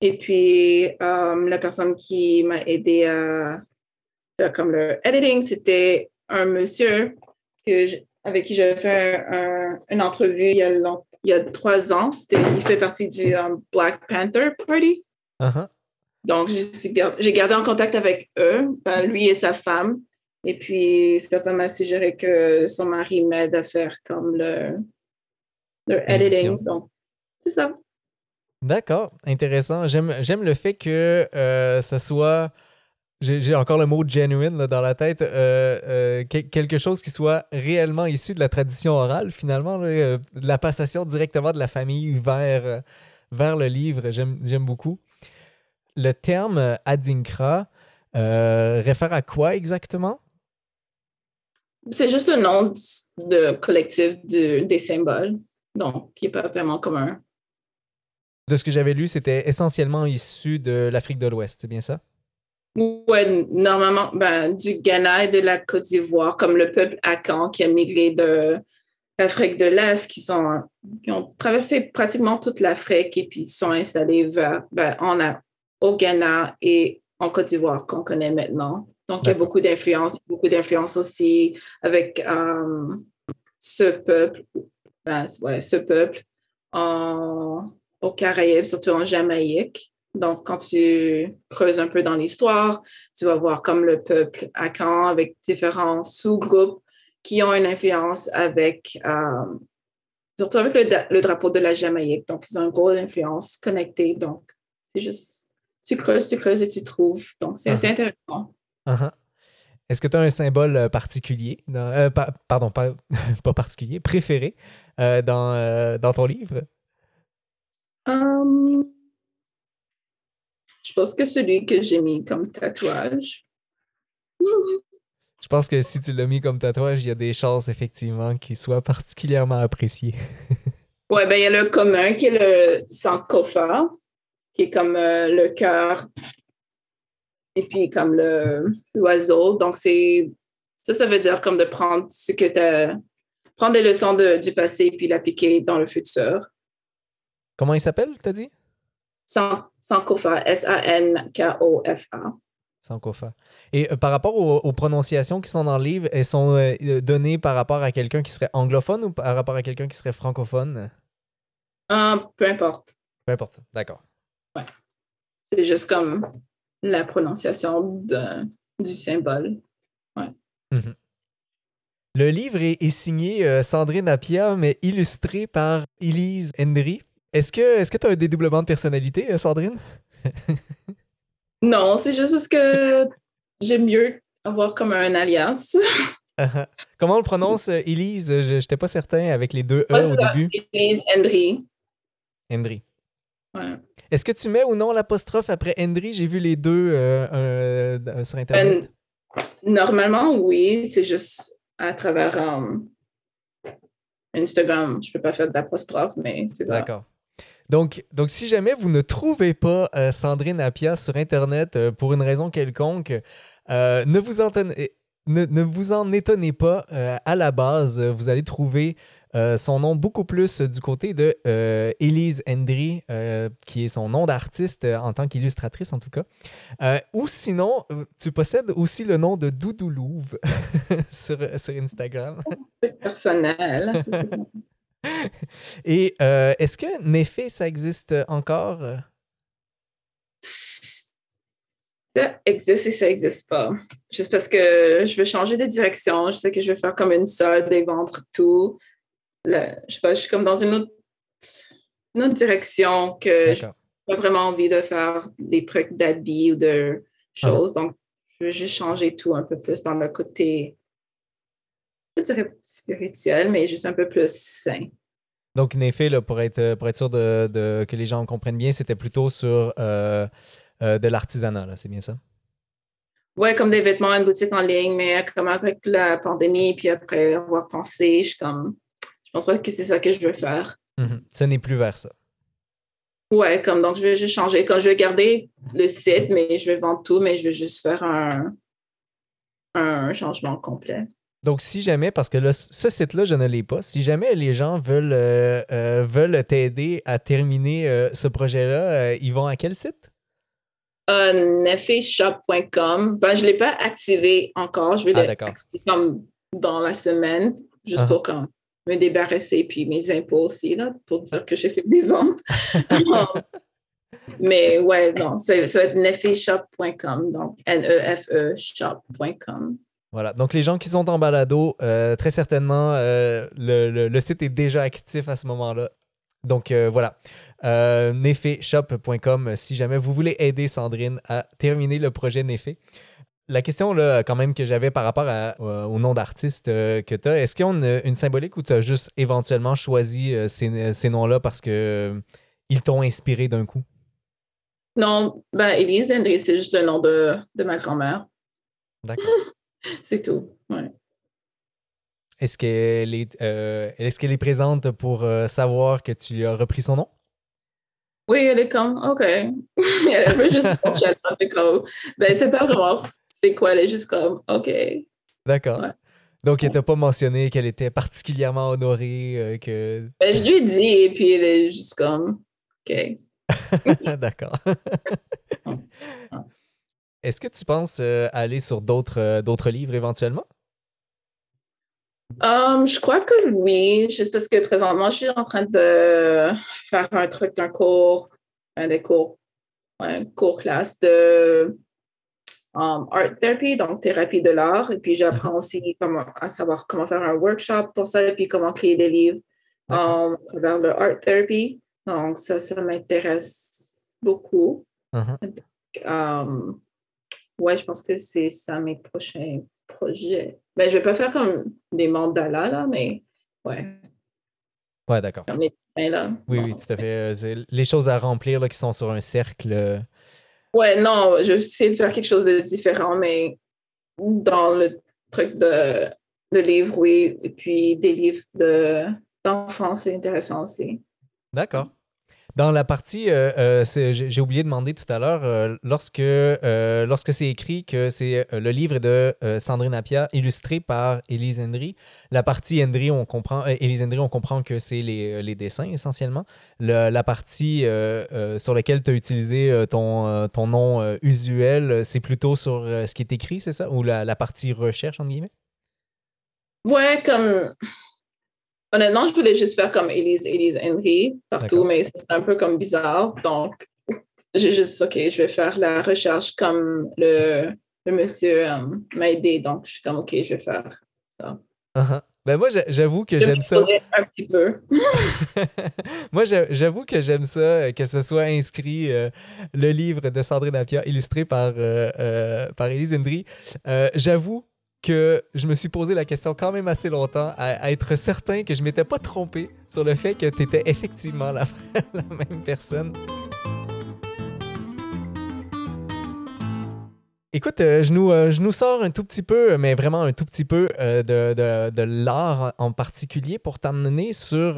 Et puis, euh, la personne qui m'a aidé à faire comme le editing, c'était un monsieur que je- avec qui j'avais fait un- un- une entrevue il y a, long- il y a trois ans. C'était- il fait partie du euh, Black Panther Party. Uh-huh. Donc, j'ai gardé en contact avec eux, ben, lui et sa femme. Et puis, sa femme m'a suggéré que son mari m'aide à faire comme le, editing. Donc, c'est ça. D'accord, intéressant. J'aime, le fait que euh, ça soit, j'ai, encore le mot genuine là, dans la tête, euh, euh, que- quelque chose qui soit réellement issu de la tradition orale, finalement, là, euh, de la passation directement de la famille vers, vers le livre. J'aime, j'aime beaucoup. Le terme euh, Adinkra euh, réfère à quoi exactement? C'est juste le nom de collectif des symboles. Donc, qui n'est pas vraiment commun. De ce que j'avais lu, c'était essentiellement issu de l'Afrique de l'Ouest, c'est bien ça? Ouais, normalement, ben, du Ghana et de la Côte d'Ivoire, comme le peuple Akan qui a migré de l'Afrique de l'Est, qui, sont, qui ont traversé pratiquement toute l'Afrique et puis sont installés vers, ben, en, au Ghana et en Côte d'Ivoire qu'on connaît maintenant. Donc, il y a beaucoup d'influence, beaucoup d'influence aussi avec euh, ce peuple, ben, ouais, ce peuple en, aux Caraïbes, surtout en Jamaïque. Donc, quand tu creuses un peu dans l'histoire, tu vas voir comme le peuple Akan avec différents sous-groupes qui ont une influence avec, euh, surtout avec le drapeau de la Jamaïque. Donc, ils ont une grosse influence connectée. Donc, c'est juste, tu creuses, tu creuses et tu trouves. Donc, c'est assez intéressant. Uh-huh. Est-ce que tu as un symbole euh, particulier, dans- euh, pa- pardon, pas, pas particulier, préféré euh, dans, euh, dans ton livre? Hum, je pense que celui que j'ai mis comme tatouage. Je pense que si tu l'as mis comme tatouage, il y a des chances effectivement qu'il soit particulièrement apprécié. Ouais, ben il y a le commun qui est le sankofa, qui est comme euh, le cœur, et puis comme le l'oiseau. Donc, c'est ça, ça veut dire comme de prendre ce que tu as prendre des leçons de, du passé puis l'appliquer dans le futur. Comment il s'appelle, t'as dit? Sankofa, S-A-N-K-O-F-A. Sankofa. Et euh, par rapport aux, prononciations qui sont dans le livre, elles sont euh, données par rapport à quelqu'un qui serait anglophone ou par rapport à quelqu'un qui serait francophone? peu importe. Peu importe, d'accord. Ouais. C'est juste comme la prononciation de, du symbole. Ouais. Mhm. Le livre est, signé euh, Sandrine Appia, mais illustré par Elise Hendry. Est-ce que tu as un dédoublement de personnalité, euh, Sandrine? non, c'est juste parce que j'aime mieux avoir comme un alias. Comment on le prononce, euh, Elise? Je n'étais pas certain avec les deux E au début. Elise Hendry. Hendry. Ouais. Est-ce que tu mets ou non l'apostrophe après Hendry? J'ai vu les deux euh, sur Internet. normalement, oui. C'est juste à travers Instagram. Je ne peux pas faire d'apostrophe, mais c'est ça. D'accord. Donc, donc, si jamais vous ne trouvez pas euh, Sandrine Appia sur Internet euh, pour une raison quelconque, euh, ne, vous en ne, vous en étonnez pas. à la base, vous allez trouver son nom beaucoup plus du côté de Elise Hendry, qui est son nom d'artiste en tant qu'illustratrice en tout cas. ou sinon, tu possèdes aussi le nom de Doudou Louve sur, sur Instagram. Personnel. Et euh, est-ce que Neffé, ça existe encore? Ça existe et ça n'existe pas. Juste parce que je veux changer de direction. Je sais que je vais faire comme une solde et vendre tout. Je sais pas, je suis comme dans une autre, direction que je n'ai pas vraiment envie de faire des trucs d'habits ou de ah. choses. Donc, je veux juste changer tout un peu plus dans le côté je dirais spirituel, mais juste un peu plus sain. Donc, Néfé, là, pour, être, pour être sûr de, que les gens comprennent bien, c'était plutôt sur euh, euh, de l'artisanat, c'est bien ça? Oui, comme des vêtements, une boutique en ligne, mais comme avec la pandémie, puis après avoir pensé, je comme, je pense pas que c'est ça que je veux faire. Mm-hmm. Ce n'est plus vers ça. Ouais, comme donc je vais juste changer. Quand je vais garder le site, mais je vais vendre tout, mais je vais juste faire un, un changement complet. Donc, si jamais, parce que ce site-là, je ne l'ai pas, si jamais les gens veulent, euh, euh, veulent t'aider à terminer euh, ce projet-là, ils vont à quel site? nefeshop.com. Ben, je ne l'ai pas activé encore. Je vais ah, l'activer comme dans la semaine, juste pour ah. Me débarrasser, puis mes impôts aussi, là, pour dire que j'ai fait des ventes. Mais ouais, non, ça, va être nefeshop.com, donc N-E-F-E shop.com. Voilà. Donc, les gens qui sont en balado, euh, très certainement, euh, le, site est déjà actif à ce moment-là. Donc, euh, voilà. nefeshop.com si jamais vous voulez aider Sandrine à terminer le projet Nefé. La question, là, quand même, que j'avais par rapport au nom d'artiste que tu as, est-ce qu'il y a une, symbolique ou tu as juste éventuellement choisi ces, noms-là parce qu'ils t'ont inspiré d'un coup? Non, ben, Elise Hendry, c'est juste le nom de, de ma grand-mère. D'accord. C'est tout. Ouais. Est-ce qu'elle est, euh, est, qu'elle est présente pour euh, savoir que tu as repris son nom? Oui, elle est comme, OK. elle veut juste comme, ben, c'est pas vraiment c'est quoi, elle est juste comme, OK. D'accord. Donc, elle t'a pas mentionné qu'elle était particulièrement honorée, euh, que... Ben, je lui ai dit, et puis elle est juste comme, OK. D'accord. Est-ce que tu penses euh, aller sur d'autres euh, d'autres livres éventuellement? Um, je crois que oui, juste parce que présentement, je suis en train de faire un truc, un cours, un des cours, un cours classe de um, art therapy, donc thérapie de l'art. Et puis, j'apprends mm-hmm. aussi comment, à savoir comment faire un workshop pour ça et puis comment créer des livres um, à travers le art therapy. Donc, ça, ça m'intéresse beaucoup. Uh-huh ouais, je pense que c'est ça mes prochains projets. Ben, je vais pas faire comme des mandalas, là, mais ouais. Ouais, d'accord. Comme les dessins, là. Oui, oui, tout à fait. Euh, les choses à remplir là, qui sont sur un cercle. Ouais, non, je vais essayer de faire quelque chose de différent, mais dans le truc de, de livres, oui. Et puis des livres d'enfants, c'est intéressant aussi. D'accord. Dans la partie, euh, euh, j'ai oublié de demander tout à l'heure, euh, lorsque, lorsque c'est écrit que c'est le livre de Sandrine Appia illustré par Élise Hendry, la partie Hendry, on comprend, Élise Hendry, on comprend que c'est les, les, dessins essentiellement. la partie sur laquelle tu as utilisé ton, ton nom usuel, c'est plutôt sur ce qui est écrit, c'est ça? Ou la, la partie recherche, entre guillemets? Ouais, comme Honnêtement, je voulais juste faire comme Elise, Elise Henry partout, mais c'est un peu comme bizarre. Donc, j'ai juste, OK, je vais faire la recherche comme le, le monsieur euh, m'a aidé. Donc, je suis comme, OK, je vais faire ça. Uh-huh. Ben moi, j'avoue que j'aime ça. Un petit peu. moi, j'avoue que j'aime ça, que ce soit inscrit euh, le livre de Sandrine Appia, illustré par, euh, par Elise Hendry. j'avoue que je me suis posé la question quand même assez longtemps à, être certain que je m'étais pas trompé sur le fait que tu étais effectivement la, la même personne. Écoute, euh, je, nous, euh, je nous sors un tout petit peu, mais vraiment un tout petit peu euh, de, l'art en particulier pour t'amener sur,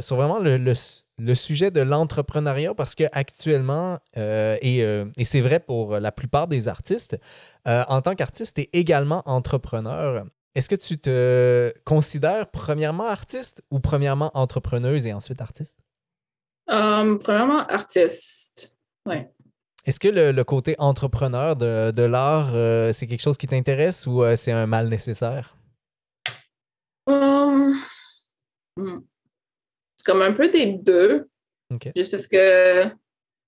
sur vraiment le, sujet de l'entrepreneuriat parce qu'actuellement, et, et c'est vrai pour la plupart des artistes, en tant qu'artiste, tu es également entrepreneur. Est-ce que tu te considères premièrement artiste ou premièrement entrepreneuse et ensuite artiste? premièrement artiste, oui. Est-ce que le, côté entrepreneur de, l'art, euh, c'est quelque chose qui t'intéresse ou euh, c'est un mal nécessaire? Hum, hum. C'est comme un peu des deux. Juste parce que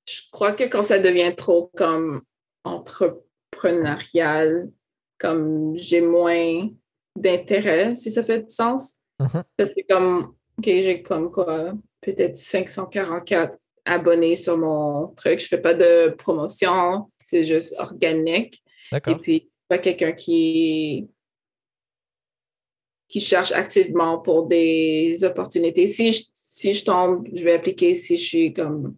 je crois que quand ça devient trop comme entrepreneurial, comme j'ai moins d'intérêt, si ça fait du sens. Uh-huh. Parce que comme, OK, j'ai comme quoi, peut-être 544 abonné sur mon truc. Je fais pas de promotion, c'est juste organique. Et puis, pas quelqu'un qui qui cherche activement pour des opportunités. Si je, si je tombe, je vais appliquer si je suis comme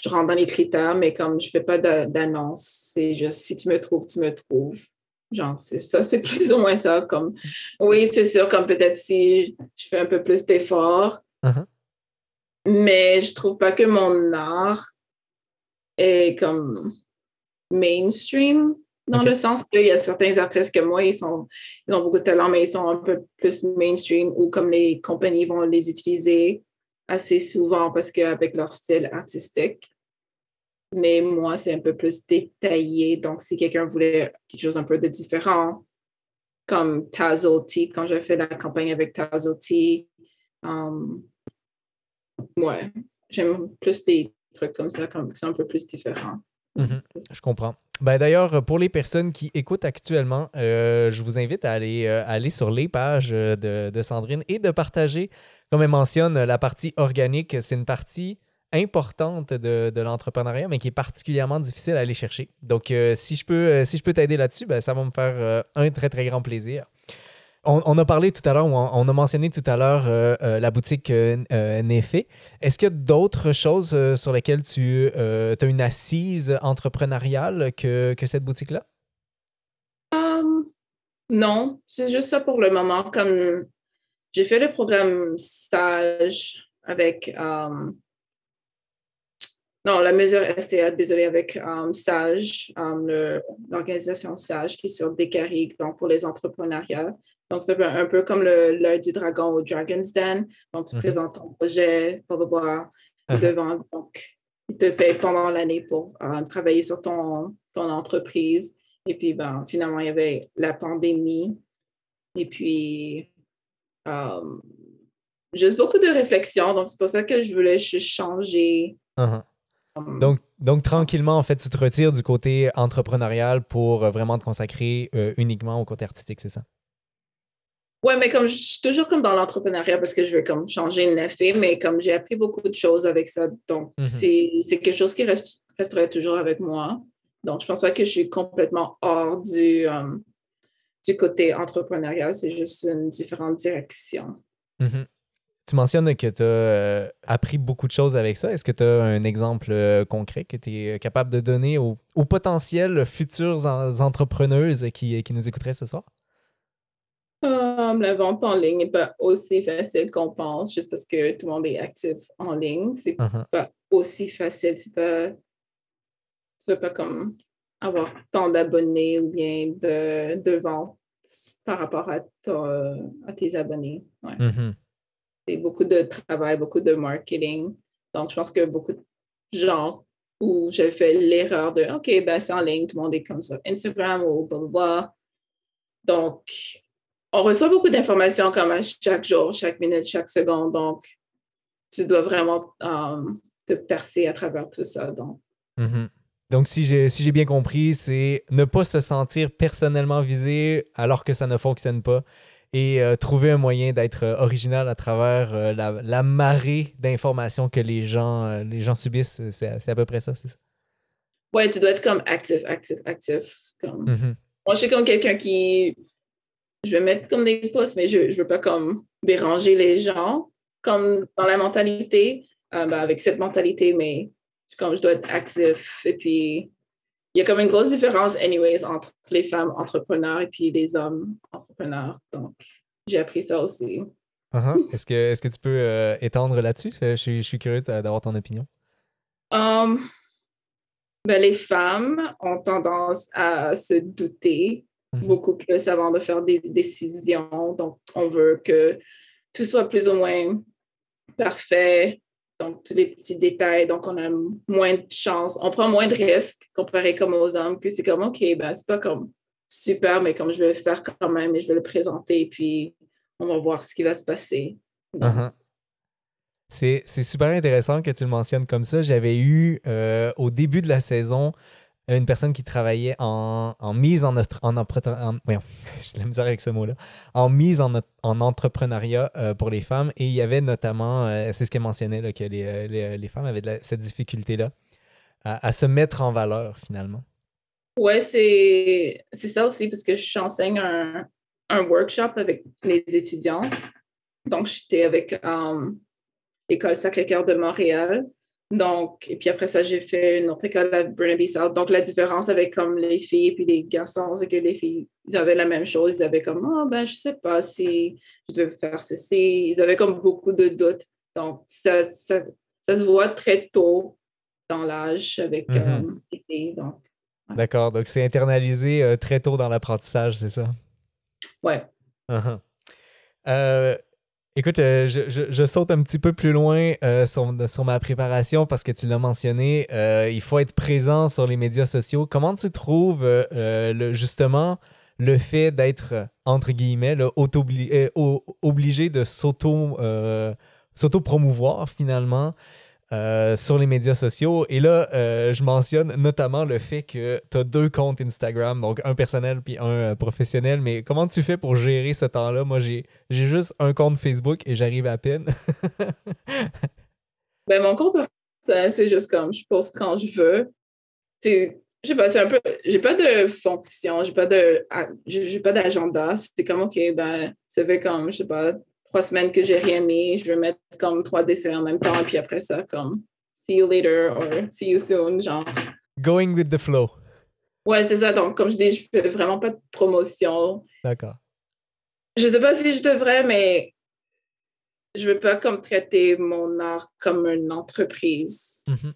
je rentre dans les critères, mais comme je fais pas d'annonce, c'est juste si tu me trouves, tu me trouves. Genre, c'est ça, c'est plus ou moins ça. Comme, oui, c'est sûr, comme peut-être si je fais un peu plus d'efforts, uh-huh mais je trouve pas que mon art est comme mainstream dans le sens qu'il y a certains artistes que moi, ils, sont, ils ont beaucoup de talent, mais ils sont un peu plus mainstream ou comme les compagnies vont les utiliser assez souvent parce qu'avec leur style artistique. Mais moi, c'est un peu plus détaillé. Donc, si quelqu'un voulait quelque chose un peu de différent, comme Tazoti, quand j'ai fait la campagne avec Tazoti, um, ouais, j'aime plus des trucs comme ça, comme, qui sont un peu plus différents. Mhm. je comprends. Ben, D'ailleurs, pour les personnes qui écoutent actuellement, euh, je vous invite à aller, euh, aller sur les pages de, de, Sandrine et de partager, comme elle mentionne, la partie organique. C'est une partie importante de, de l'entrepreneuriat, mais qui est particulièrement difficile à aller chercher. Donc, euh, si je peux, si je peux t'aider là-dessus, ben, ça va me faire un très, très grand plaisir. On, a parlé tout à l'heure, on, a mentionné tout à l'heure euh, euh, la boutique euh, Nefé. Est-ce qu'il y a d'autres choses sur lesquelles tu as une assise entrepreneuriale que, cette boutique-là? non, c'est juste ça pour le moment. Comme j'ai fait le programme stage avec non, la mesure STA, désolé, avec SAGE, l'organisation SAGE qui est sur Décaric, donc pour les entrepreneuriats. Donc, c'est un, peu comme le du dragon ou Dragon's Den. Donc, tu mhm. présentes ton projet, blablabla, uh-huh. devant. Donc, ils te payent pendant l'année pour euh, travailler sur ton, ton entreprise. Et puis, ben, finalement, il y avait la pandémie. Et puis, euh, juste beaucoup de réflexion. Donc, c'est pour ça que je voulais changer. Uh-huh. Donc, donc, tranquillement, en fait, tu te retires du côté entrepreneurial pour euh, vraiment te consacrer uniquement au côté artistique, c'est ça? Oui, mais comme je suis toujours comme dans l'entrepreneuriat parce que je veux comme changer une effet, mais comme j'ai appris beaucoup de choses avec ça, donc mhm. c'est quelque chose qui reste, resterait toujours avec moi. Donc, je pense pas que je suis complètement hors du, euh, du côté entrepreneurial, c'est juste une différente direction. Mhm. Tu mentionnes que tu as euh, appris beaucoup de choses avec ça. Est-ce que tu as un exemple euh, concret que tu es capable de donner aux, aux potentielles futures entrepreneuses qui, qui nous écouteraient ce soir? La vente en ligne n'est pas aussi facile qu'on pense, juste parce que tout le monde est actif en ligne. C'est uh-huh. pas aussi facile. Tu peux, tu peux pas comme avoir tant d'abonnés ou bien de, de ventes par rapport à, à tes abonnés. Ouais. Mhm. C'est beaucoup de travail, beaucoup de marketing. Donc, je pense que beaucoup de gens où j'ai fait l'erreur de OK, ben c'est en ligne, tout le monde est comme ça, Instagram ou blablabla. Donc, on reçoit beaucoup d'informations comme à chaque jour, chaque minute, chaque seconde. Donc, tu dois vraiment um, te percer à travers tout ça. Donc, Mhm. Donc, si j'ai si j'ai bien compris, c'est ne pas se sentir personnellement visé alors que ça ne fonctionne pas et euh, trouver un moyen d'être euh, original à travers euh, la, la marée d'informations que les gens, euh, les gens subissent. C'est à peu près ça, c'est ça? ouais, tu dois être comme actif, actif, actif. Comme... Mhm. Moi, je suis comme quelqu'un qui. Je vais mettre comme des posts, mais je ne veux pas comme déranger les gens, comme dans la mentalité, euh, ben, avec cette mentalité, mais comme je dois être actif. Et puis, il y a comme une grosse différence, anyways, entre les femmes entrepreneurs et puis les hommes entrepreneurs. Donc, j'ai appris ça aussi. Uh-huh. Est-ce que, est que tu peux euh, étendre là-dessus? Je, suis- je suis curieux de- d'avoir ton opinion. Um, ben, les femmes ont tendance à se douter Mhm. beaucoup plus avant de faire des décisions. Donc, on veut que tout soit plus ou moins parfait. Donc, tous les petits détails. Donc, on a moins de chances. On prend moins de risques comparé comme aux hommes, que c'est comme, OK, ben, c'est pas comme super, mais comme je vais le faire quand même et je vais le présenter, puis on va voir ce qui va se passer. Uh-huh. C'est c'est super intéressant que tu le mentionnes comme ça. J'avais eu euh, au début de la saison une personne qui travaillait en, mise en, entre- en, avec ce mot-là, en mise en, en entrepreneuriat euh, pour les femmes. Et il y avait notamment, euh, c'est ce qu'elle mentionnait, là, que les, euh, les, femmes avaient cette difficulté-là à, se mettre en valeur finalement. Ouais, c'est ça aussi, parce que j'enseigne un, un workshop avec les étudiants. Donc, j'étais avec l'école Sacré-Cœur de Montréal. Donc, et puis après ça, j'ai fait une autre école à Burnaby South. Donc, la différence avec comme les filles et puis les garçons, c'est que les filles, ils avaient la même chose. Ils avaient comme, ah, ben, je sais pas si je devais faire ceci. Ils avaient comme beaucoup de doutes. Donc, ça, ça, ça se voit très tôt dans l'âge avec Mhm. euh, les filles. Donc, D'accord, donc c'est internalisé euh, très tôt dans l'apprentissage, c'est ça? ouais. Uh-huh. Euh, écoute, euh, je, je- saute un petit peu plus loin euh, sur, sur ma préparation parce que tu l'as mentionné. euh, il faut être présent sur les médias sociaux. Comment tu trouves justement le fait d'être, entre guillemets, obligé de s'auto, s'auto-promouvoir finalement? Euh, sur les médias sociaux. Et là, euh, je mentionne notamment le fait que tu as deux comptes Instagram, donc un personnel puis un euh, professionnel. Mais comment tu fais pour gérer ce temps-là? Moi, j'ai juste un compte Facebook et j'arrive à peine. Ben, mon compte c'est juste comme je poste quand je veux. C'est, je sais pas, c'est un peu. J'ai pas de fonction, j'ai pas de. ah, j'ai pas d'agenda. C'est comme, OK, ben, ça fait comme, je sais pas, trois semaines que j'ai rien mis. Je vais mettre comme trois dessins en même temps, puis après ça, comme, see you later or see you soon, genre. Going with the flow. Ouais, c'est ça. Donc, comme je dis, je fais vraiment pas de promotion. D'accord. Je sais pas si je devrais, mais je veux pas comme traiter mon art comme une entreprise. Mhm.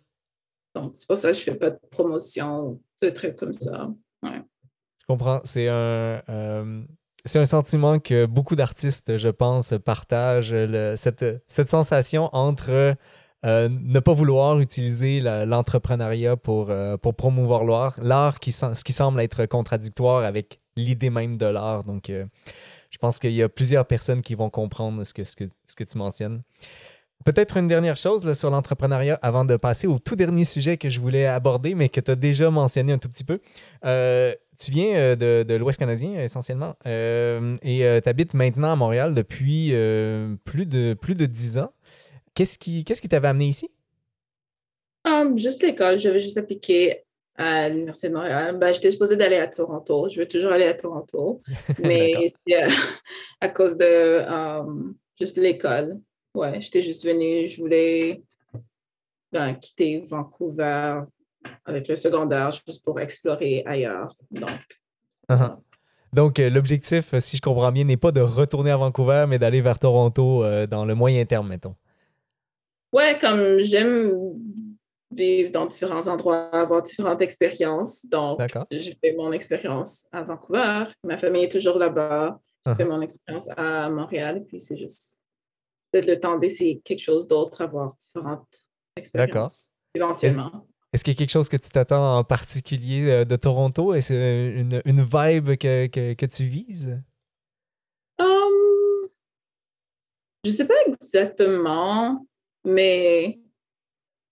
Donc, c'est pour ça que je fais pas de promotion, de trucs comme ça. Je comprends. C'est un, euh, c'est un sentiment que beaucoup d'artistes, je pense, partagent. cette, sensation entre euh, ne pas vouloir utiliser l'entrepreneuriat pour, euh, promouvoir l'art, qui, ce qui semble être contradictoire avec l'idée même de l'art. Donc, euh, je pense qu'il y a plusieurs personnes qui vont comprendre ce que, ce que, tu mentionnes. Peut-être une dernière chose sur l'entrepreneuriat avant de passer au tout dernier sujet que je voulais aborder, mais que tu as déjà mentionné un tout petit peu. Tu viens euh, de, de l'Ouest canadien essentiellement euh, et tu habites maintenant à Montréal depuis euh, plus, de, plus de 10 ans. Qu'est-ce qui qu'est-ce qui t'avait amené ici? Um, juste l'école, j'avais juste appliqué à l'Université de Montréal. Ben, j'étais supposée d'aller à Toronto. Je veux toujours aller à Toronto. Mais euh, à cause de um, juste l'école. Ouais, j'étais juste venue. Je voulais ben, quitter Vancouver avec le secondaire juste pour explorer ailleurs. Donc, Uh-huh. Donc, euh, l'objectif, euh, si je comprends bien, n'est pas de retourner à Vancouver, mais d'aller vers Toronto euh, dans le moyen terme, mettons. Ouais, comme j'aime vivre dans différents endroits, avoir différentes expériences. Donc, j'ai fait mon expérience à Vancouver. Ma famille est toujours là-bas. J'ai fait uh-huh. mon expérience à Montréal. Puis c'est juste peut-être le temps d'essayer quelque chose d'autre, avoir différentes expériences éventuellement. Est-ce qu'il y a quelque chose que tu t'attends en particulier euh, de Toronto? Est-ce une, une vibe que, que, tu vises? Um, je ne sais pas exactement, mais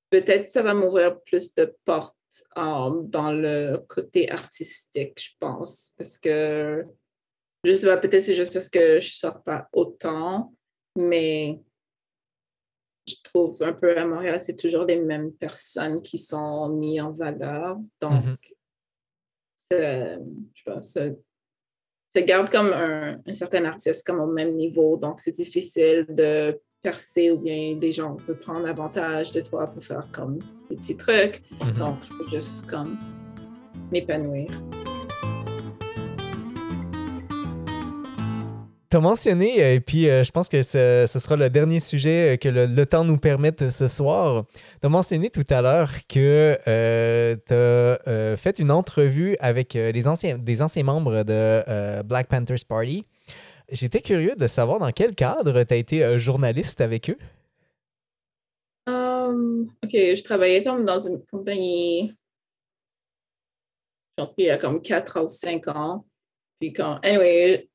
peut-être ça va m'ouvrir plus de portes um, dans le côté artistique, je pense. Parce que, je sais pas, peut-être c'est juste parce que je ne sors pas autant, mais je trouve un peu à Montréal, c'est toujours les mêmes personnes qui sont mises en valeur. Donc, mm-hmm. je pense, ça, garde comme un, certain artiste comme au même niveau. Donc, c'est difficile de percer ou bien des gens peuvent prendre avantage de toi pour faire comme des petits trucs. Mm-hmm. Donc, je peux juste comme m'épanouir. Tu as mentionné, et puis euh, je pense que ce, sera le dernier sujet euh, que le, temps nous permette ce soir. Tu as mentionné tout à l'heure que euh, tu as fait une entrevue avec des anciens membres de Black Panthers Party. J'étais curieux de savoir dans quel cadre tu as été journaliste avec eux. Um, ok, je travaillais comme dans une compagnie, je pense qu'il y a comme 4 ou 5 ans. Puis quand, anyway,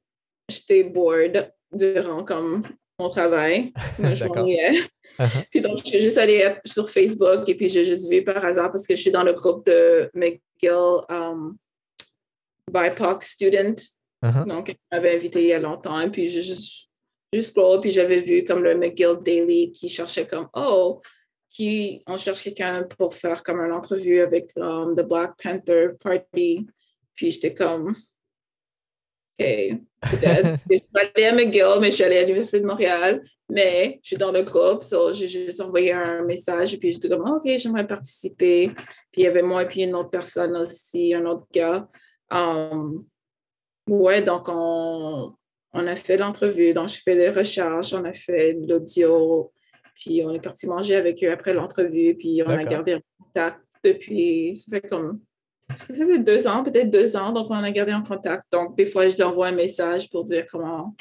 j'étais bored durant comme mon travail. je m'ennuyais. Uh-huh. Puis donc, je suis juste allée sur Facebook et puis j'ai juste vu par hasard parce que je suis dans le groupe de McGill um, BIPOC Student. Uh-huh. Donc, elle m'avait invité il y a longtemps et puis j'ai juste, juste puis j'avais vu comme le McGill Daily qui cherchait comme, oh, qui, on cherche quelqu'un pour faire comme une entrevue avec um, The Black Panther Party. Puis j'étais comme, OK, peut-être. je suis allée à McGill, mais je suis allée à l'Université de Montréal. Mais je suis dans le groupe, so j'ai juste envoyé un message et puis j'étais comme, OK, j'aimerais participer. Puis il y avait moi et puis une autre personne aussi, un autre gars. Um, ouais, donc on, on a fait l'entrevue, donc je fais des recherches, on a fait de l'audio, puis on est parti manger avec eux après l'entrevue, puis on a gardé en contact depuis, ça fait comme parce que ça fait deux ans, peut-être deux ans, donc on a gardé en contact. Donc, des fois, je leur envoie un message pour dire comment,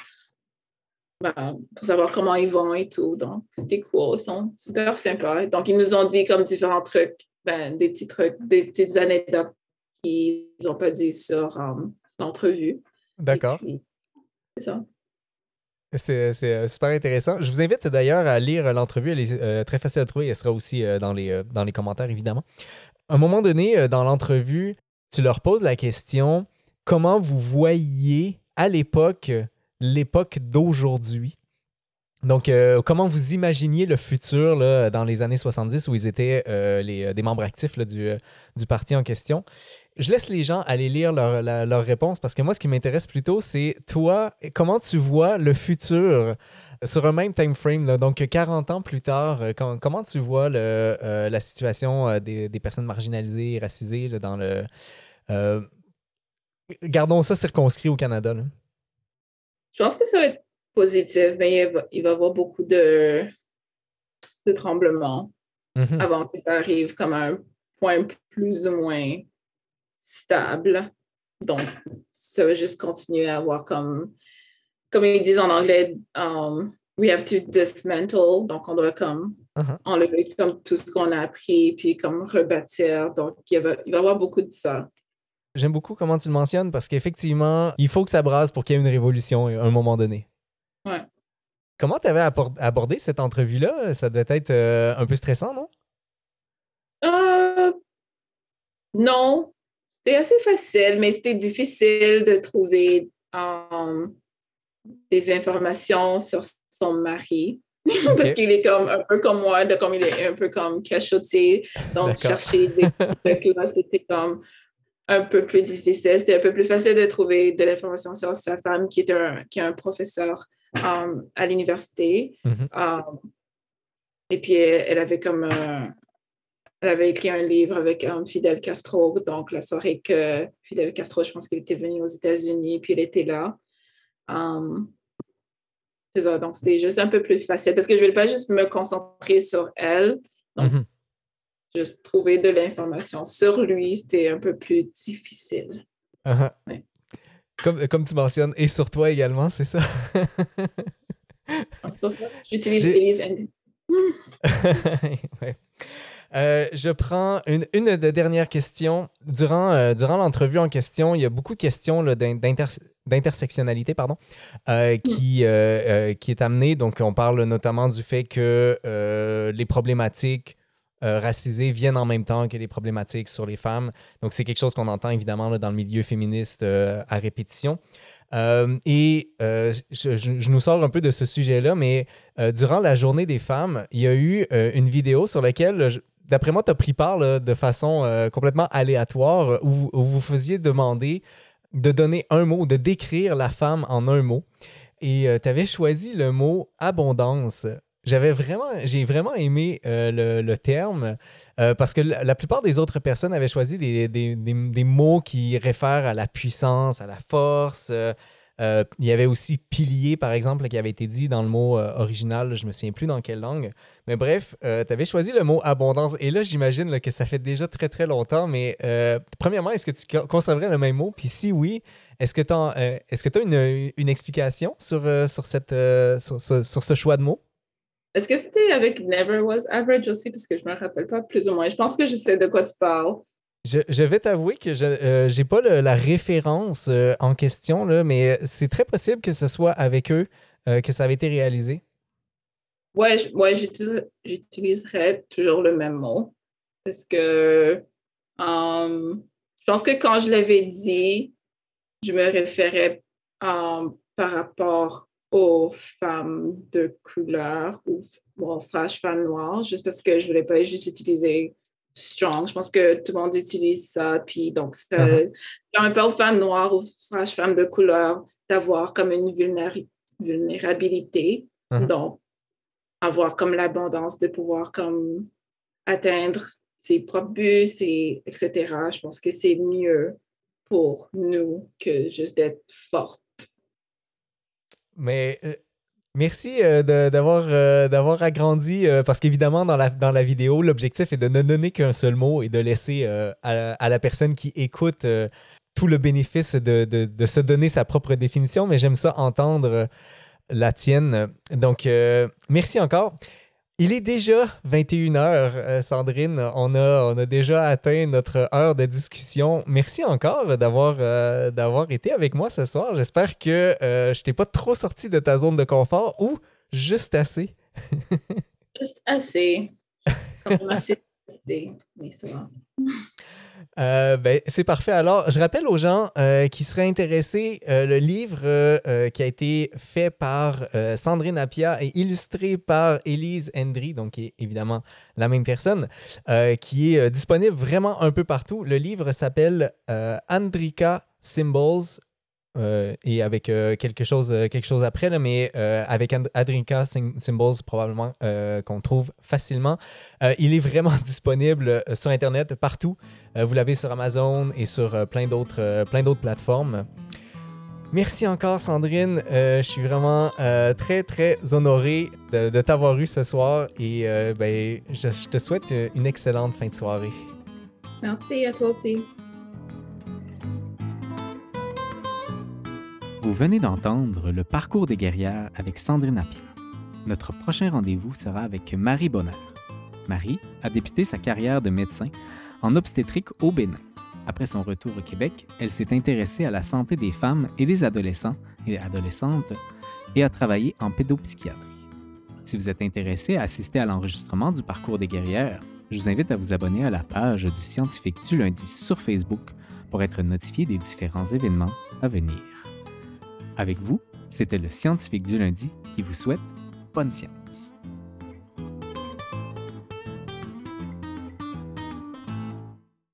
ben, pour savoir comment ils vont et tout. Donc, c'était cool, ils sont super sympas. Donc, ils nous ont dit comme différents trucs, ben, des petits trucs, des petites anecdotes qu'ils n'ont pas dit sur um, l'entrevue. D'accord. C'est ça. C'est euh, super intéressant. Je vous invite d'ailleurs à lire l'entrevue. Elle est euh, très facile à trouver. Elle sera aussi euh, dans, les, dans les commentaires, évidemment à un moment donné, euh, dans l'entrevue, tu leur poses la question comment vous voyez à l'époque l'époque d'aujourd'hui? Donc, euh, comment vous imaginiez le futur dans les années 70 où ils étaient euh, les, des membres actifs du, parti en question? Je laisse les gens aller lire leur, leur réponse parce que moi, ce qui m'intéresse plutôt, c'est toi, comment tu vois le futur sur un même time frame, donc 40 ans plus tard, euh, comment tu vois euh, la situation euh, des, personnes marginalisées et racisées dans le. gardons ça circonscrit au Canada. Je pense que ça va être positif, mais il va, y avoir beaucoup de, de tremblements mm-hmm. avant que ça arrive comme un point plus ou moins stable. Donc, ça va juste continuer à avoir comme comme ils disent en anglais, um, we have to dismantle. Donc, on doit comme uh-huh. enlever comme tout ce qu'on a appris, puis comme rebâtir. Donc, il va, il va y avoir beaucoup de ça. J'aime beaucoup comment tu le mentionnes parce qu'effectivement, il faut que ça brasse pour qu'il y ait une révolution à un moment donné. Ouais. Comment tu avais abordé cette entrevue-là? Ça devait être euh, un peu stressant, non? Euh, non. C'était assez facile, mais c'était difficile de trouver um, des informations sur son mari. Parce qu'il est comme un peu comme moi, de, comme il est un peu comme cachoté. Donc, chercher des trucs c'était comme un peu plus difficile. C'était un peu plus facile de trouver de l'information sur sa femme qui est un, qui est un professeur um, à l'université. Mm-hmm. Um, et puis, elle, avait comme elle avait écrit un livre avec um, Fidel Castro. Donc, la soirée que Fidel Castro, je pense qu'il était venu aux États-Unis, puis elle était là. C'est ça, donc c'était juste un peu plus facile parce que je ne voulais pas juste me concentrer sur elle. Donc, mm-hmm. juste trouver de l'information sur lui, c'était un peu plus difficile. Uh-huh. Comme, comme tu mentionnes, et sur toi également, c'est ça? c'est pour ça j'utilise ouais. Euh, je prends une, une des dernières questions. Durant, euh, durant l'entrevue en question, il y a beaucoup de questions d'intersectionnalité pardon, euh, qui, qui est amenée. Donc, on parle notamment du fait que les problématiques racisées viennent en même temps que les problématiques sur les femmes. Donc, c'est quelque chose qu'on entend évidemment dans le milieu féministe à répétition. et je, je, nous sors un peu de ce sujet-là, mais durant la journée des femmes, il y a eu une vidéo sur laquelle d'après moi, tu as pris part de façon euh, complètement aléatoire où, vous faisiez demander de donner un mot, de décrire la femme en un mot. Et euh, tu avais choisi le mot abondance. J'avais vraiment, j'ai vraiment aimé euh, le, terme parce que la, plupart des autres personnes avaient choisi des, des, mots qui réfèrent à la puissance, à la force, euh, il y avait aussi pilier, par exemple, qui avait été dit dans le mot euh, original. Je me souviens plus dans quelle langue. Mais bref, euh, tu avais choisi le mot abondance. Et là, j'imagine que ça fait déjà très, très longtemps. Mais premièrement, est-ce que tu conserverais le même mot? Puis si oui, est-ce que tu as, que une, une, explication sur, sur, cette, sur, sur, ce choix de mots? Est-ce que c'était avec Never Was Average aussi? Parce que je ne me rappelle pas plus ou moins. Je pense que je sais de quoi tu parles. Je, vais t'avouer que je n'ai euh, pas la référence euh, en question, là, mais c'est très possible que ce soit avec eux euh, que ça avait été réalisé. Ouais, moi j'utiliserais toujours le même mot parce que je pense que quand je l'avais dit, je me référais par rapport aux femmes de couleur ou bon, femmes noires, juste parce que je voulais pas juste utiliser strong. Je pense que tout le monde utilise ça. Puis donc, ça uh permet aux femmes noires ou femmes de couleur d'avoir comme une vulnérabilité. Uh-huh. Donc, avoir comme l'abondance de pouvoir comme atteindre ses propres buts, et, etc. Je pense que c'est mieux pour nous que juste d'être forte. Mais euh, Merci euh, d'avoir euh, d'avoir agrandi, parce qu'évidemment, dans la, vidéo, l'objectif est de ne donner qu'un seul mot et de laisser à, la personne qui écoute tout le bénéfice de, de, de, se donner sa propre définition, mais j'aime ça entendre la tienne. Donc, merci encore. Il est déjà 21h, euh, Sandrine. On a, on a déjà atteint notre heure de discussion. Merci encore d'avoir euh, d'avoir été avec moi ce soir. J'espère que euh, je t'ai pas trop sorti de ta zone de confort ou juste assez. juste assez. assez. Mais ça va. Euh, ben, c'est parfait. Alors, je rappelle aux gens euh, qui seraient intéressés, euh, le livre qui a été fait par Sandrine Appia et illustré par Elise Hendry, donc qui est évidemment la même personne, qui est disponible vraiment un peu partout. Le livre s'appelle Andrika Symbols, euh, et avec euh, quelque, chose, euh, quelque chose après, là, mais avec Adrinka Symbols, probablement qu'on trouve facilement. il est vraiment disponible sur Internet partout. vous l'avez sur Amazon et sur plein d'autres plein plateformes. Merci encore, Sandrine. je suis vraiment très, très honoré de, t'avoir eu ce soir et ben, je te souhaite une excellente fin de soirée. Merci à toi aussi. Vous venez d'entendre le parcours des guerrières avec Sandrine Appia. Notre prochain rendez-vous sera avec Marie Bonheur. Marie a débuté sa carrière de médecin en obstétrique au Bénin. Après son retour au Québec, elle s'est intéressée à la santé des femmes et des adolescents et adolescentes et a travaillé en pédopsychiatrie. Si vous êtes intéressé à assister à l'enregistrement du parcours des guerrières, je vous invite à vous abonner à la page du scientifique du lundi sur Facebook pour être notifié des différents événements à venir. Avec vous, c'était le scientifique du lundi qui vous souhaite bonne science.